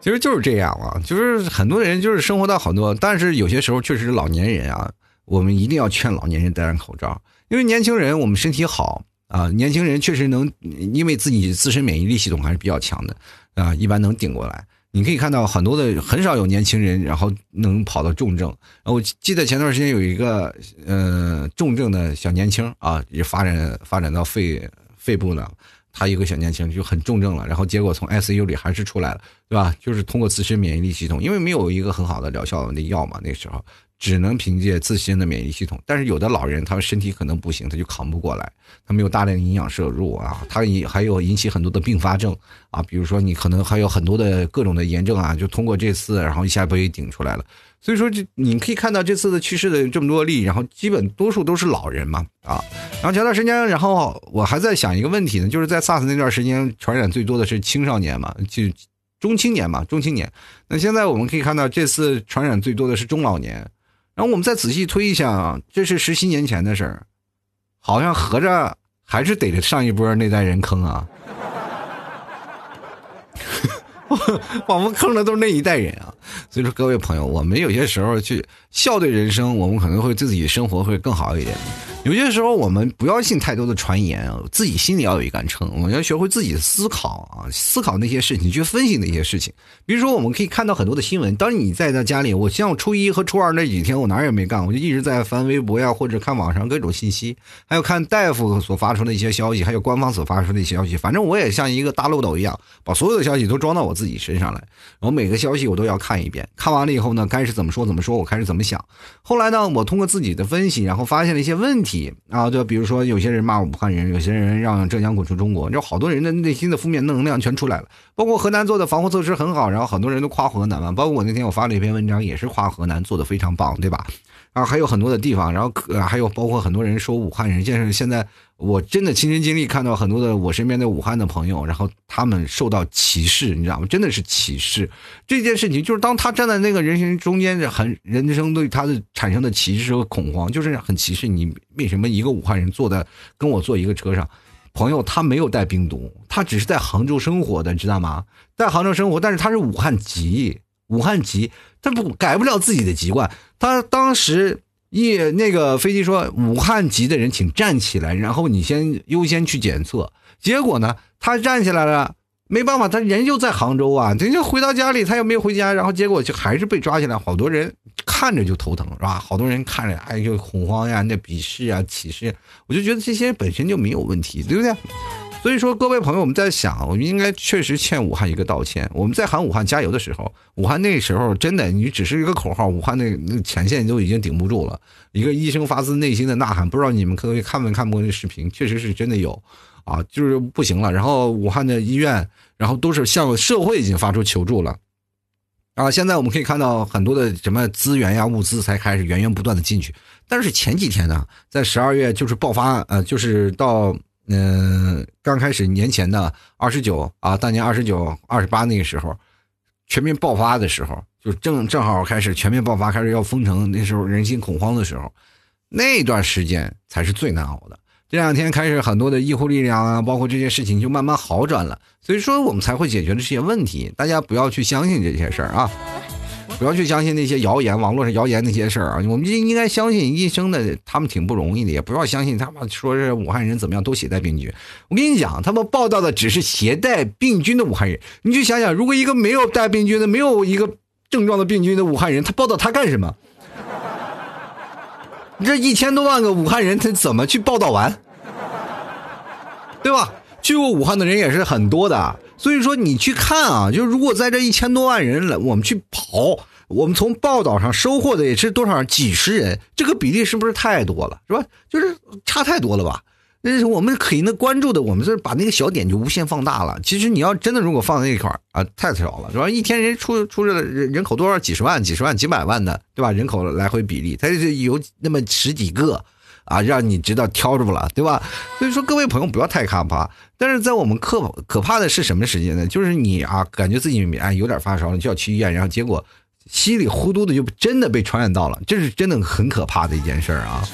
[SPEAKER 1] 其实就是这样啊，就是很多人就是生活到很多，但是有些时候确实老年人啊，我们一定要劝老年人戴上口罩。因为年轻人我们身体好啊，年轻人确实能，因为自己自身免疫力系统还是比较强的啊，一般能顶过来。你可以看到很多的很少有年轻人，然后能跑到重症。我记得前段时间有一个呃重症的小年轻啊，也发展发展到肺肺部了，他一个小年轻就很重症了，然后结果从 ICU 里还是出来了，对吧？就是通过自身免疫力系统，因为没有一个很好的疗效的药嘛，那时候。只能凭借自身的免疫系统，但是有的老人他身体可能不行，他就扛不过来，他没有大量的营养摄入啊，他也还有引起很多的并发症啊，比如说你可能还有很多的各种的炎症啊，就通过这次，然后一下被顶出来了。所以说这你可以看到这次的去世的这么多例，然后基本多数都是老人嘛啊。然后前段时间，然后我还在想一个问题呢，就是在 SARS 那段时间传染最多的是青少年嘛，就中青年嘛，中青年。那现在我们可以看到这次传染最多的是中老年。然后我们再仔细推一下啊，这是十七年前的事儿，好像合着还是逮着上一波那代人坑啊。我们坑的都是那一代人啊，所以说各位朋友，我们有些时候去笑对人生，我们可能会自己生活会更好一点。有些时候我们不要信太多的传言啊，自己心里要有一杆秤，我们要学会自己思考啊，思考那些事情，去分析那些事情。比如说，我们可以看到很多的新闻。当你在在家里，我像初一和初二那几天，我哪也没干，我就一直在翻微博呀，或者看网上各种信息，还有看大夫所发出的一些消息，还有官方所发出的一些消息。反正我也像一个大漏斗一样，把所有的消息都装到我自己身上来。然后每个消息我都要看一遍，看完了以后呢，该是怎么说怎么说，我开始怎么想。后来呢，我通过自己的分析，然后发现了一些问题。啊，就比如说，有些人骂武汉人，有些人让浙江滚出中国，就好多人的内心的负面能量全出来了。包括河南做的防护措施很好，然后很多人都夸河南嘛。包括我那天我发了一篇文章，也是夸河南做的非常棒，对吧？啊，还有很多的地方，然后还有包括很多人说武汉人，现在现在我真的亲身经历看到很多的我身边的武汉的朋友，然后他们受到歧视，你知道吗？真的是歧视这件事情，就是当他站在那个人群中间，很人生对他的产生的歧视和恐慌，就是很歧视你。为什么一个武汉人坐在跟我坐一个车上，朋友他没有带病毒，他只是在杭州生活的，知道吗？在杭州生活，但是他是武汉籍。武汉籍，他不改不了自己的籍贯。他当时一那个飞机说，武汉籍的人请站起来，然后你先优先去检测。结果呢，他站起来了，没办法，他人就在杭州啊，他就回到家里，他又没回家，然后结果就还是被抓起来，好多人看着就头疼，是吧？好多人看着哎就恐慌呀，那鄙视啊、歧视，我就觉得这些本身就没有问题，对不对？所以说，各位朋友，我们在想，我们应该确实欠武汉一个道歉。我们在喊武汉加油的时候，武汉那时候真的，你只是一个口号，武汉那那前线都已经顶不住了。一个医生发自内心的呐喊，不知道你们各位看没看过那视频？确实是真的有，啊，就是不行了。然后武汉的医院，然后都是向社会已经发出求助了，啊，现在我们可以看到很多的什么资源呀、物资才开始源源不断的进去。但是前几天呢，在十二月就是爆发，呃，就是到。嗯，刚开始年前的二十九啊，大年二十九、二十八那个时候，全面爆发的时候，就正正好开始全面爆发，开始要封城，那时候人心恐慌的时候，那段时间才是最难熬的。这两天开始，很多的医护力量啊，包括这些事情就慢慢好转了，所以说我们才会解决的这些问题。大家不要去相信这些事儿啊。不要去相信那些谣言，网络上谣言那些事儿啊！我们就应该相信医生的，他们挺不容易的，也不要相信他们说是武汉人怎么样都携带病菌。我跟你讲，他们报道的只是携带病菌的武汉人。你去想想，如果一个没有带病菌的、没有一个症状的病菌的武汉人，他报道他干什么？你这一千多万个武汉人，他怎么去报道完？对吧？去过武汉的人也是很多的，所以说你去看啊，就如果在这一千多万人了，我们去跑。我们从报道上收获的也是多少几十人，这个比例是不是太多了，是吧？就是差太多了吧？那是我们可以那关注的，我们就是把那个小点就无限放大了。其实你要真的如果放在那一块儿啊，太少了，是吧？一天人出出的人人口多少？几十万、几十万、几百万的，对吧？人口来回比例，它是有那么十几个啊，让你知道挑着了，对吧？所以说各位朋友不要太害怕，但是在我们可可怕的是什么时间呢？就是你啊，感觉自己啊有点发烧了，就要去医院，然后结果。稀里糊涂的就真的被传染到了，这是真的很可怕的一件事儿啊！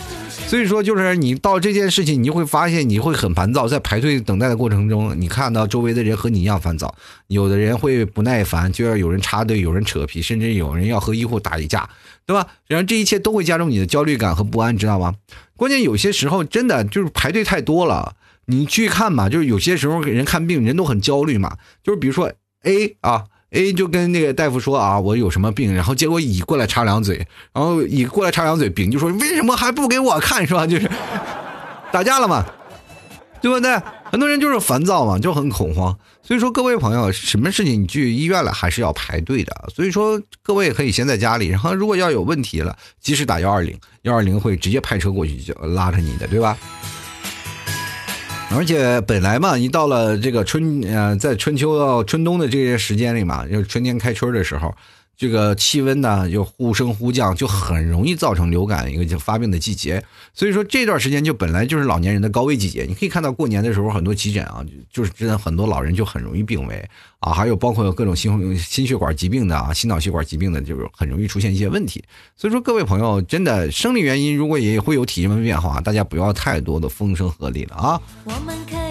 [SPEAKER 1] 所以说，就是你到这件事情，你就会发现你会很烦躁，在排队等待的过程中，你看到周围的人和你一样烦躁，有的人会不耐烦，就要有人插队，有人扯皮，甚至有人要和医护打一架，对吧？然后这一切都会加重你的焦虑感和不安，知道吗？关键有些时候真的就是排队太多了，你去看嘛，就是有些时候给人看病人都很焦虑嘛，就是比如说 A 啊。A 就跟那个大夫说啊，我有什么病，然后结果乙过来插两嘴，然后乙过来插两嘴，丙就说为什么还不给我看，是吧？就是打架了嘛，对不对？很多人就是烦躁嘛，就很恐慌。所以说，各位朋友，什么事情你去医院了还是要排队的。所以说，各位可以先在家里，然后如果要有问题了，及时打幺二零，幺二零会直接派车过去就拉着你的，对吧？而且本来嘛，一到了这个春呃，在春秋到春冬的这些时间里嘛，就是春天开春的时候。这个气温呢又忽升忽降，就很容易造成流感一个就发病的季节。所以说这段时间就本来就是老年人的高危季节。你可以看到过年的时候很多急诊啊，就是真的很多老人就很容易病危啊，还有包括有各种心心血管疾病的啊，心脑血管疾病的，就是很容易出现一些问题。所以说各位朋友，真的生理原因如果也会有体温变化，大家不要太多的风声鹤唳了啊。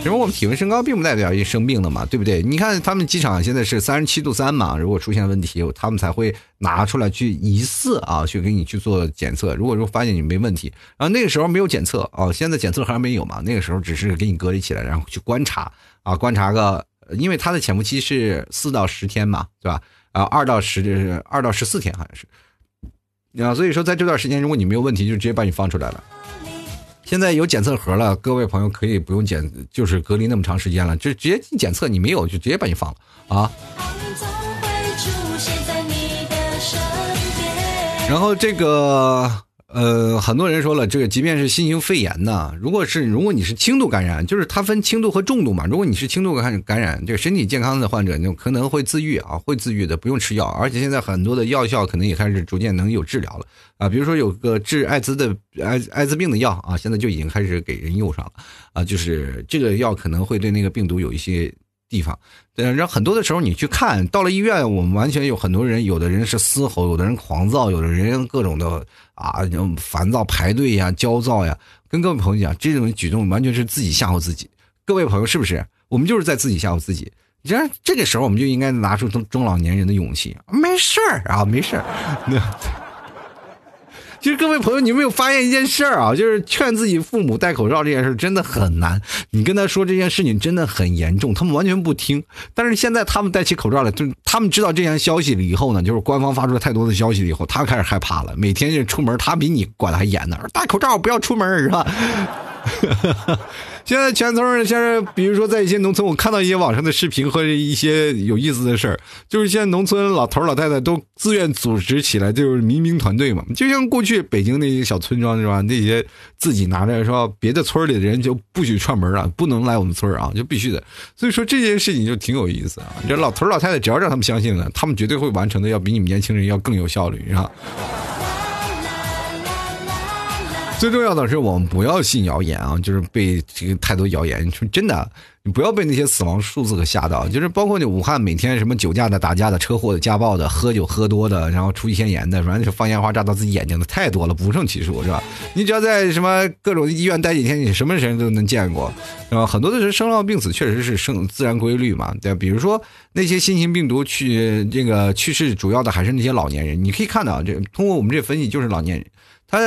[SPEAKER 1] 因为我们体温升高并不代表一生病了嘛，对不对？你看他们机场现在是三十七度三嘛，如果出现问题，他们才会拿出来去疑似啊，去给你去做检测。如果说发现你没问题，然后那个时候没有检测啊，现在检测还没有嘛，那个时候只是给你隔离起来，然后去观察啊，观察个，因为它的潜伏期是四到十天嘛，对吧？啊，二到十二到十四天好像是，啊，所以说在这段时间，如果你没有问题，就直接把你放出来了。现在有检测盒了，各位朋友可以不用检，就是隔离那么长时间了，就直接进检测，你没有就直接把你放了啊。然后这个。呃，很多人说了，这个即便是新型肺炎呢，如果是如果你是轻度感染，就是它分轻度和重度嘛。如果你是轻度感感染，这个身体健康的患者，就可能会自愈啊，会自愈的，不用吃药。而且现在很多的药效可能也开始逐渐能有治疗了啊，比如说有个治艾滋的艾艾滋病的药啊，现在就已经开始给人用上了啊，就是这个药可能会对那个病毒有一些。地方，对，然后很多的时候你去看到了医院，我们完全有很多人，有的人是嘶吼，有的人狂躁，有的人各种的啊，烦躁排队呀，焦躁呀。跟各位朋友讲，这种举动完全是自己吓唬自己。各位朋友，是不是？我们就是在自己吓唬自己。你看这个时候，我们就应该拿出中中老年人的勇气，没事儿啊，没事儿。其实各位朋友，你有没有发现一件事儿啊？就是劝自己父母戴口罩这件事真的很难。你跟他说这件事情真的很严重，他们完全不听。但是现在他们戴起口罩来，就他们知道这件消息了以后呢，就是官方发出了太多的消息了以后，他开始害怕了。每天就出门，他比你管的还严呢，戴口罩不要出门是吧？现在全村现在比如说在一些农村，我看到一些网上的视频和一些有意思的事儿，就是现在农村老头老太太都自愿组织起来，就是民兵团队嘛。就像过去北京那些小村庄是吧？那些自己拿着说别的村里的人就不许串门了，不能来我们村啊，就必须的。所以说这件事情就挺有意思啊。这老头老太太只要让他们相信了，他们绝对会完成的，要比你们年轻人要更有效率，是吧？最重要的是，我们不要信谣言啊！就是被这个太多谣言，说真的，你不要被那些死亡数字给吓到。就是包括你武汉每天什么酒驾的、打架的、车祸的、家暴的、喝酒喝多的，然后出现炎的，反正就放烟花炸到自己眼睛的太多了，不胜其数，是吧？你只要在什么各种医院待几天，你什么人都能见过，是吧？很多的人生老病死确实是生自然规律嘛，对？比如说那些新型病毒去这个去世，主要的还是那些老年人。你可以看到，这通过我们这分析，就是老年人，他。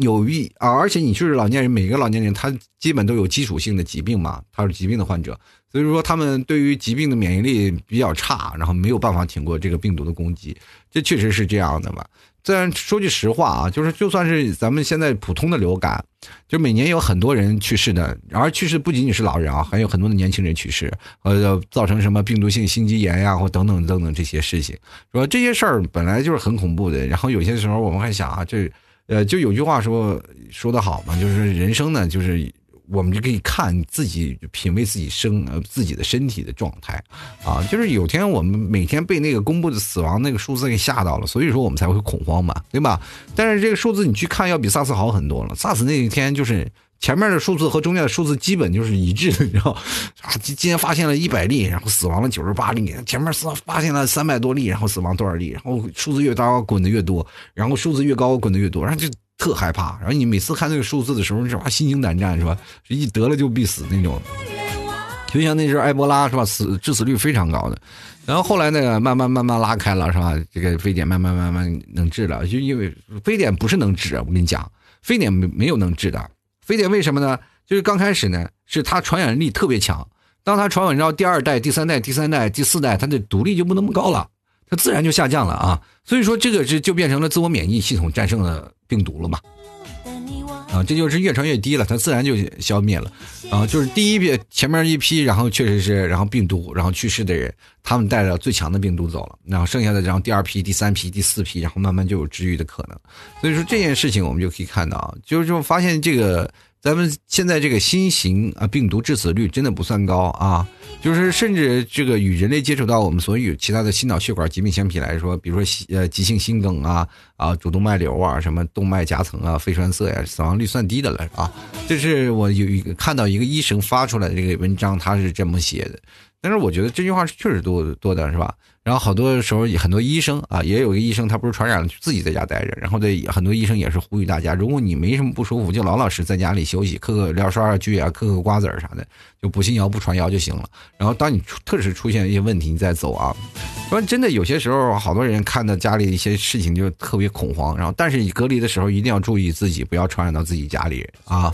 [SPEAKER 1] 有一啊，而且你就是老年人，每个老年人他基本都有基础性的疾病嘛，他是疾病的患者，所以说他们对于疾病的免疫力比较差，然后没有办法挺过这个病毒的攻击，这确实是这样的嘛。虽然说句实话啊，就是就算是咱们现在普通的流感，就每年有很多人去世的，而去世不仅仅是老人啊，还有很多的年轻人去世，呃，造成什么病毒性心肌炎呀，或等等等等这些事情，说这些事儿本来就是很恐怖的，然后有些时候我们还想啊，这。呃，就有句话说说的好嘛，就是人生呢，就是我们就可以看自己品味自己生呃自己的身体的状态，啊，就是有天我们每天被那个公布的死亡那个数字给吓到了，所以说我们才会恐慌嘛，对吧？但是这个数字你去看，要比萨斯好很多了。萨斯那一天就是。前面的数字和中间的数字基本就是一致的，你知道啊，今今天发现了一百例，然后死亡了九十八例。前面是发现了三百多例，然后死亡多少例？然后数字越高滚的越多，然后数字越高滚的越多，然后就特害怕。然后你每次看那个数字的时候，是吧？心惊胆战，是吧？一得了就必死那种。就像那时候埃博拉，是吧？死致死率非常高的。然后后来呢，慢慢慢慢拉开了，是吧？这个非典慢慢慢慢能治了，就因为非典不是能治，我跟你讲，非典没没有能治的。非典为什么呢？就是刚开始呢，是它传染力特别强。当它传染到第二代、第三代、第三代、第四代，它的毒力就不那么高了，它自然就下降了啊。所以说，这个是就变成了自我免疫系统战胜了病毒了嘛。啊，这就是越传越低了，它自然就消灭了。啊，就是第一批前面一批，然后确实是，然后病毒，然后去世的人，他们带着最强的病毒走了，然后剩下的，然后第二批、第三批、第四批，然后慢慢就有治愈的可能。所以说这件事情，我们就可以看到啊，就是就发现这个。咱们现在这个新型啊病毒致死率真的不算高啊，就是甚至这个与人类接触到我们所有其他的心脑血管疾病相比来说，比如说呃急性心梗啊啊主动脉瘤啊什么动脉夹层啊肺栓塞呀，死亡率算低的了啊。这是我有一个看到一个医生发出来的这个文章，他是这么写的。但是我觉得这句话是确实多多的是吧？然后好多时候很多医生啊，也有个医生他不是传染了，就自己在家待着。然后对很多医生也是呼吁大家，如果你没什么不舒服，就老老实实在家里休息，嗑个聊刷刷剧啊，嗑嗑瓜子儿啥的，就不信谣不传谣就行了。然后当你出特使出现一些问题，你再走啊。说真的，有些时候好多人看到家里一些事情就特别恐慌。然后但是你隔离的时候一定要注意自己，不要传染到自己家里人啊。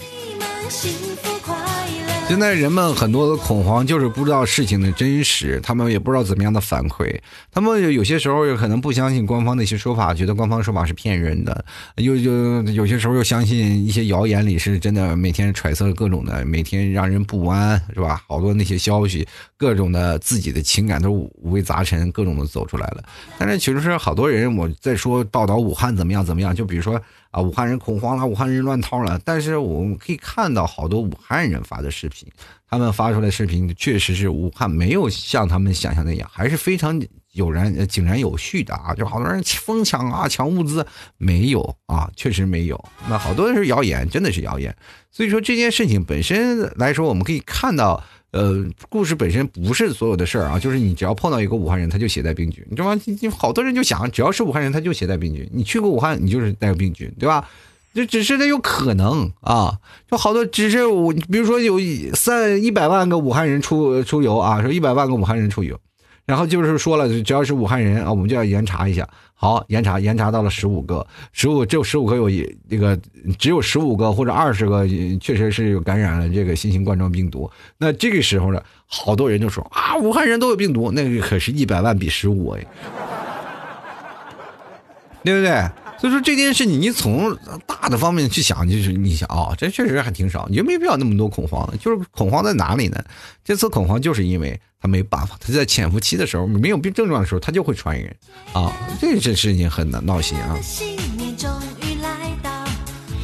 [SPEAKER 1] 现在人们很多的恐慌，就是不知道事情的真实，他们也不知道怎么样的反馈，他们有些时候有可能不相信官方的一些说法，觉得官方说法是骗人的，又又有些时候又相信一些谣言里是真的，每天揣测各种的，每天让人不安，是吧？好多那些消息，各种的自己的情感都五味杂陈，各种的走出来了。但是其实是好多人，我在说报道武汉怎么样怎么样，就比如说。啊，武汉人恐慌了，武汉人乱套了。但是我们可以看到好多武汉人发的视频，他们发出来视频确实是武汉没有像他们想象那样，还是非常有然井然有序的啊。就好多人疯抢啊，抢物资没有啊，确实没有。那好多是谣言，真的是谣言。所以说这件事情本身来说，我们可以看到。呃，故事本身不是所有的事儿啊，就是你只要碰到一个武汉人，他就携带病菌，你知道吗？你好多人就想，只要是武汉人，他就携带病菌。你去过武汉，你就是带有病菌，对吧？就只是他有可能啊，就好多只是我，比如说有三一百万个武汉人出出游啊，说一百万个武汉人出游，然后就是说了，只要是武汉人啊，我们就要严查一下。好，严查，严查到了十五个，十五只有十五个有那个只有十五个或者二十个，确实是有感染了这个新型冠状病毒。那这个时候呢，好多人就说啊，武汉人都有病毒，那个可是一百万比十五哎，对不对？所以说这件事情，你从大的方面去想，就是你想啊，这确实还挺少，你就没必要那么多恐慌了。就是恐慌在哪里呢？这次恐慌就是因为他没办法，他在潜伏期的时候没有病症状的时候，他就会传染啊，这这事情很闹心啊。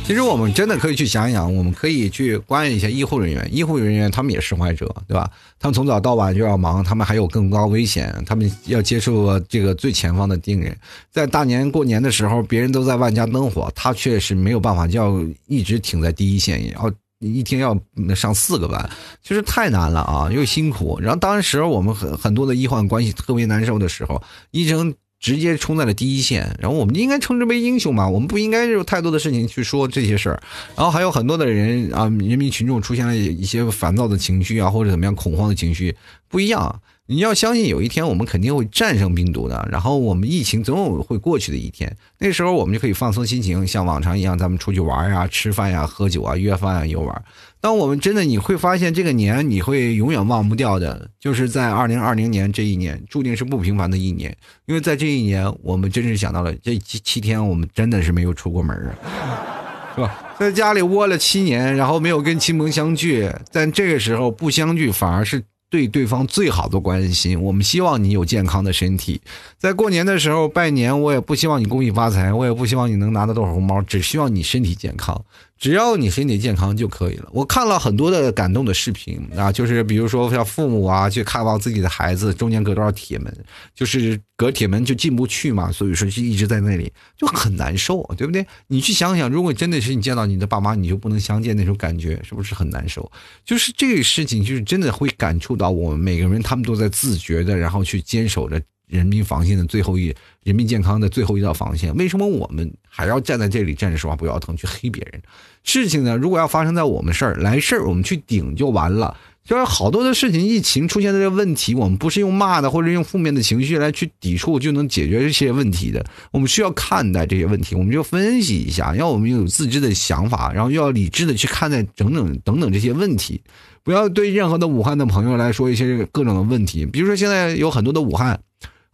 [SPEAKER 1] 其实我们真的可以去想一想，我们可以去关爱一下医护人员。医护人员他们也是患者，对吧？他们从早到晚就要忙，他们还有更高危险，他们要接触这个最前方的病人。在大年过年的时候，别人都在万家灯火，他却是没有办法，就要一直挺在第一线，要一天要上四个班，其实太难了啊，又辛苦。然后当时我们很很多的医患关系特别难受的时候，医生。直接冲在了第一线，然后我们应该称之为英雄嘛？我们不应该有太多的事情去说这些事儿。然后还有很多的人啊，人民群众出现了一些烦躁的情绪啊，或者怎么样恐慌的情绪，不一样。你要相信有一天我们肯定会战胜病毒的，然后我们疫情总有会过去的一天。那时候我们就可以放松心情，像往常一样，咱们出去玩呀、吃饭呀、喝酒啊、约饭啊、游玩。当我们真的你会发现这个年你会永远忘不掉的，就是在二零二零年这一年，注定是不平凡的一年。因为在这一年，我们真是想到了这七七天，我们真的是没有出过门啊，是吧？在家里窝了七年，然后没有跟亲朋相聚，但这个时候不相聚反而是。对对方最好的关心，我们希望你有健康的身体。在过年的时候拜年，我也不希望你恭喜发财，我也不希望你能拿到多少红包，只希望你身体健康。只要你身体健康就可以了。我看了很多的感动的视频啊，就是比如说像父母啊去看望自己的孩子，中间隔多少铁门，就是隔铁门就进不去嘛，所以说就一直在那里就很难受，对不对？你去想想，如果真的是你见到你的爸妈，你就不能相见那种感觉，是不是很难受？就是这个事情，就是真的会感触到我们每个人，他们都在自觉的，然后去坚守着。人民防线的最后一，人民健康的最后一道防线。为什么我们还要站在这里站着说话不腰疼去黑别人？事情呢？如果要发生在我们事儿，来事儿我们去顶就完了。就是好多的事情，疫情出现的这问题，我们不是用骂的或者用负面的情绪来去抵触就能解决这些问题的。我们需要看待这些问题，我们就分析一下，要我们有自知的想法，然后又要理智的去看待整整等等这些问题。不要对任何的武汉的朋友来说一些各种的问题，比如说现在有很多的武汉。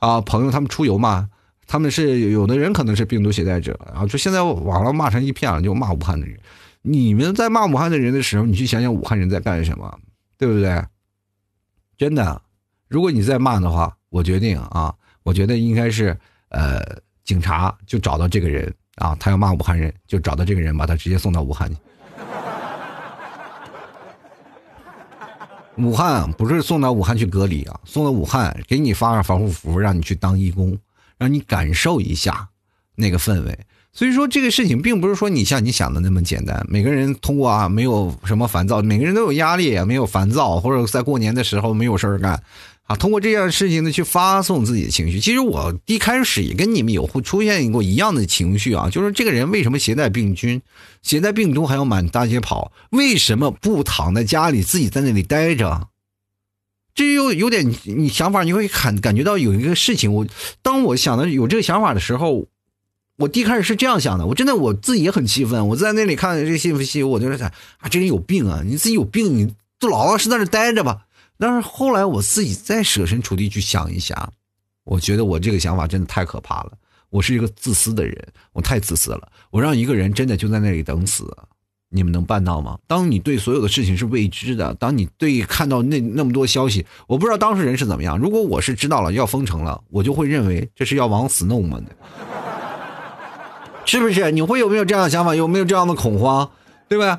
[SPEAKER 1] 啊，朋友，他们出游嘛，他们是有的人可能是病毒携带者，然后就现在网上骂成一片了，就骂武汉的人。你们在骂武汉的人的时候，你去想想武汉人在干什么，对不对？真的，如果你在骂的话，我决定啊，我觉得应该是呃，警察就找到这个人啊，他要骂武汉人，就找到这个人，把他直接送到武汉去。武汉不是送到武汉去隔离啊，送到武汉给你发上防护服，让你去当义工，让你感受一下那个氛围。所以说这个事情并不是说你像你想的那么简单。每个人通过啊，没有什么烦躁，每个人都有压力，没有烦躁，或者在过年的时候没有事儿干。通过这样的事情呢，去发送自己的情绪。其实我一开始也跟你们有会出现过一样的情绪啊，就是这个人为什么携带病菌、携带病毒还要满大街跑？为什么不躺在家里自己在那里待着？这又有点你想法，你会感感觉到有一个事情。我当我想到有这个想法的时候，我第一开始是这样想的。我真的我自己也很气愤。我在那里看这个信息，我就在想啊，这人有病啊！你自己有病，你就老老实在那待着吧。但是后来我自己再设身处地去想一想，我觉得我这个想法真的太可怕了。我是一个自私的人，我太自私了。我让一个人真的就在那里等死，你们能办到吗？当你对所有的事情是未知的，当你对看到那那么多消息，我不知道当事人是怎么样。如果我是知道了要封城了，我就会认为这是要往死弄嘛的，是不是？你会有没有这样的想法？有没有这样的恐慌？对吧？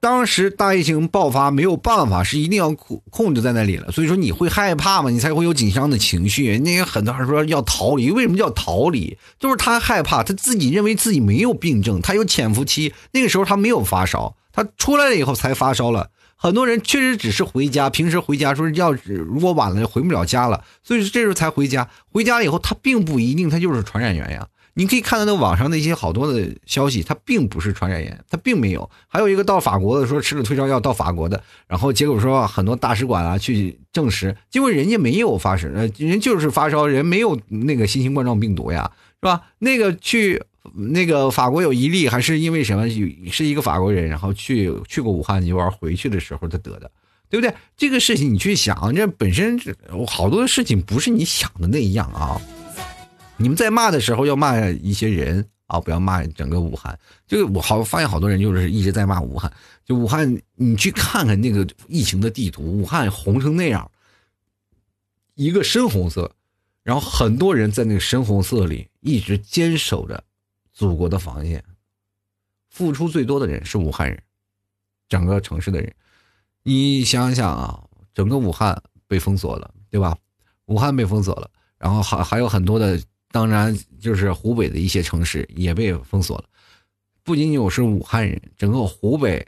[SPEAKER 1] 当时大疫情爆发，没有办法，是一定要控控制在那里了。所以说你会害怕嘛？你才会有紧张的情绪。那些很多人说要逃离，为什么叫逃离？就是他害怕，他自己认为自己没有病症，他有潜伏期。那个时候他没有发烧，他出来了以后才发烧了。很多人确实只是回家，平时回家说要如果晚了就回不了家了，所以说这时候才回家。回家以后，他并不一定他就是传染源呀。你可以看到那网上那些好多的消息，它并不是传染源，它并没有。还有一个到法国的说吃了退烧药到法国的，然后结果说很多大使馆啊去证实，结果人家没有发生，呃，人就是发烧，人没有那个新型冠状病毒呀，是吧？那个去那个法国有一例，还是因为什么？是一个法国人，然后去去过武汉游玩，回去的时候他得的。对不对？这个事情你去想，这本身好多事情不是你想的那样啊。你们在骂的时候要骂一些人啊，不要骂整个武汉。就我好发现好多人就是一直在骂武汉。就武汉，你去看看那个疫情的地图，武汉红成那样，一个深红色，然后很多人在那个深红色里一直坚守着祖国的防线，付出最多的人是武汉人，整个城市的人。你想想啊，整个武汉被封锁了，对吧？武汉被封锁了，然后还还有很多的，当然就是湖北的一些城市也被封锁了。不仅仅我是武汉人，整个湖北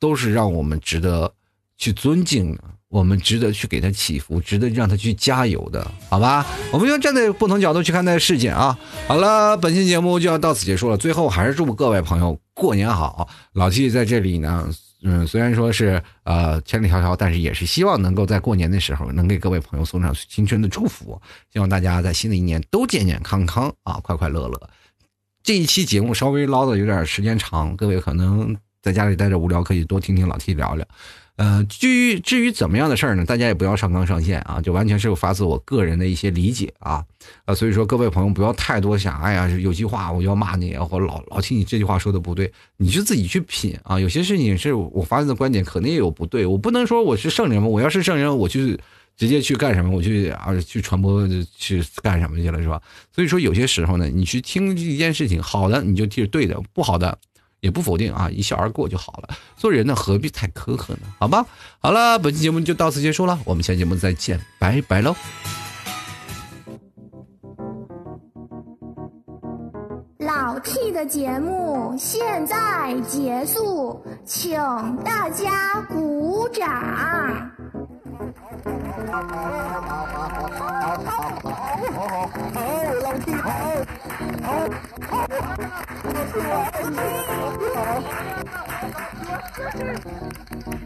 [SPEAKER 1] 都是让我们值得去尊敬的，我们值得去给他祈福，值得让他去加油的，好吧？我们要站在不同角度去看待事件啊。好了，本期节目就要到此结束了。最后还是祝各位朋友过年好，老 T 在这里呢。嗯，虽然说是呃千里迢迢，但是也是希望能够在过年的时候能给各位朋友送上新春的祝福，希望大家在新的一年都健健康康啊，快快乐乐。这一期节目稍微唠的有点时间长，各位可能在家里待着无聊，可以多听听老 T 聊聊。呃，至于至于怎么样的事儿呢？大家也不要上纲上线啊，就完全是发自我个人的一些理解啊，呃，所以说各位朋友不要太多想，哎呀，有句话我要骂你，或老老听你这句话说的不对，你就自己去品啊。有些事情是我发自的观点，可能也有不对，我不能说我是圣人嘛，我要是圣人，我去直接去干什么，我去啊去传播去干什么去了是吧？所以说有些时候呢，你去听一件事情，好的你就听对的，不好的。也不否定啊，一笑而过就好了。做人呢，何必太苛刻呢？好吧，好了，本期节目就到此结束了，我们下期节目再见，拜拜喽。
[SPEAKER 2] 老 T 的节目现在结束，请大家鼓掌。好好好好好好好好好老 T 好。Thank you.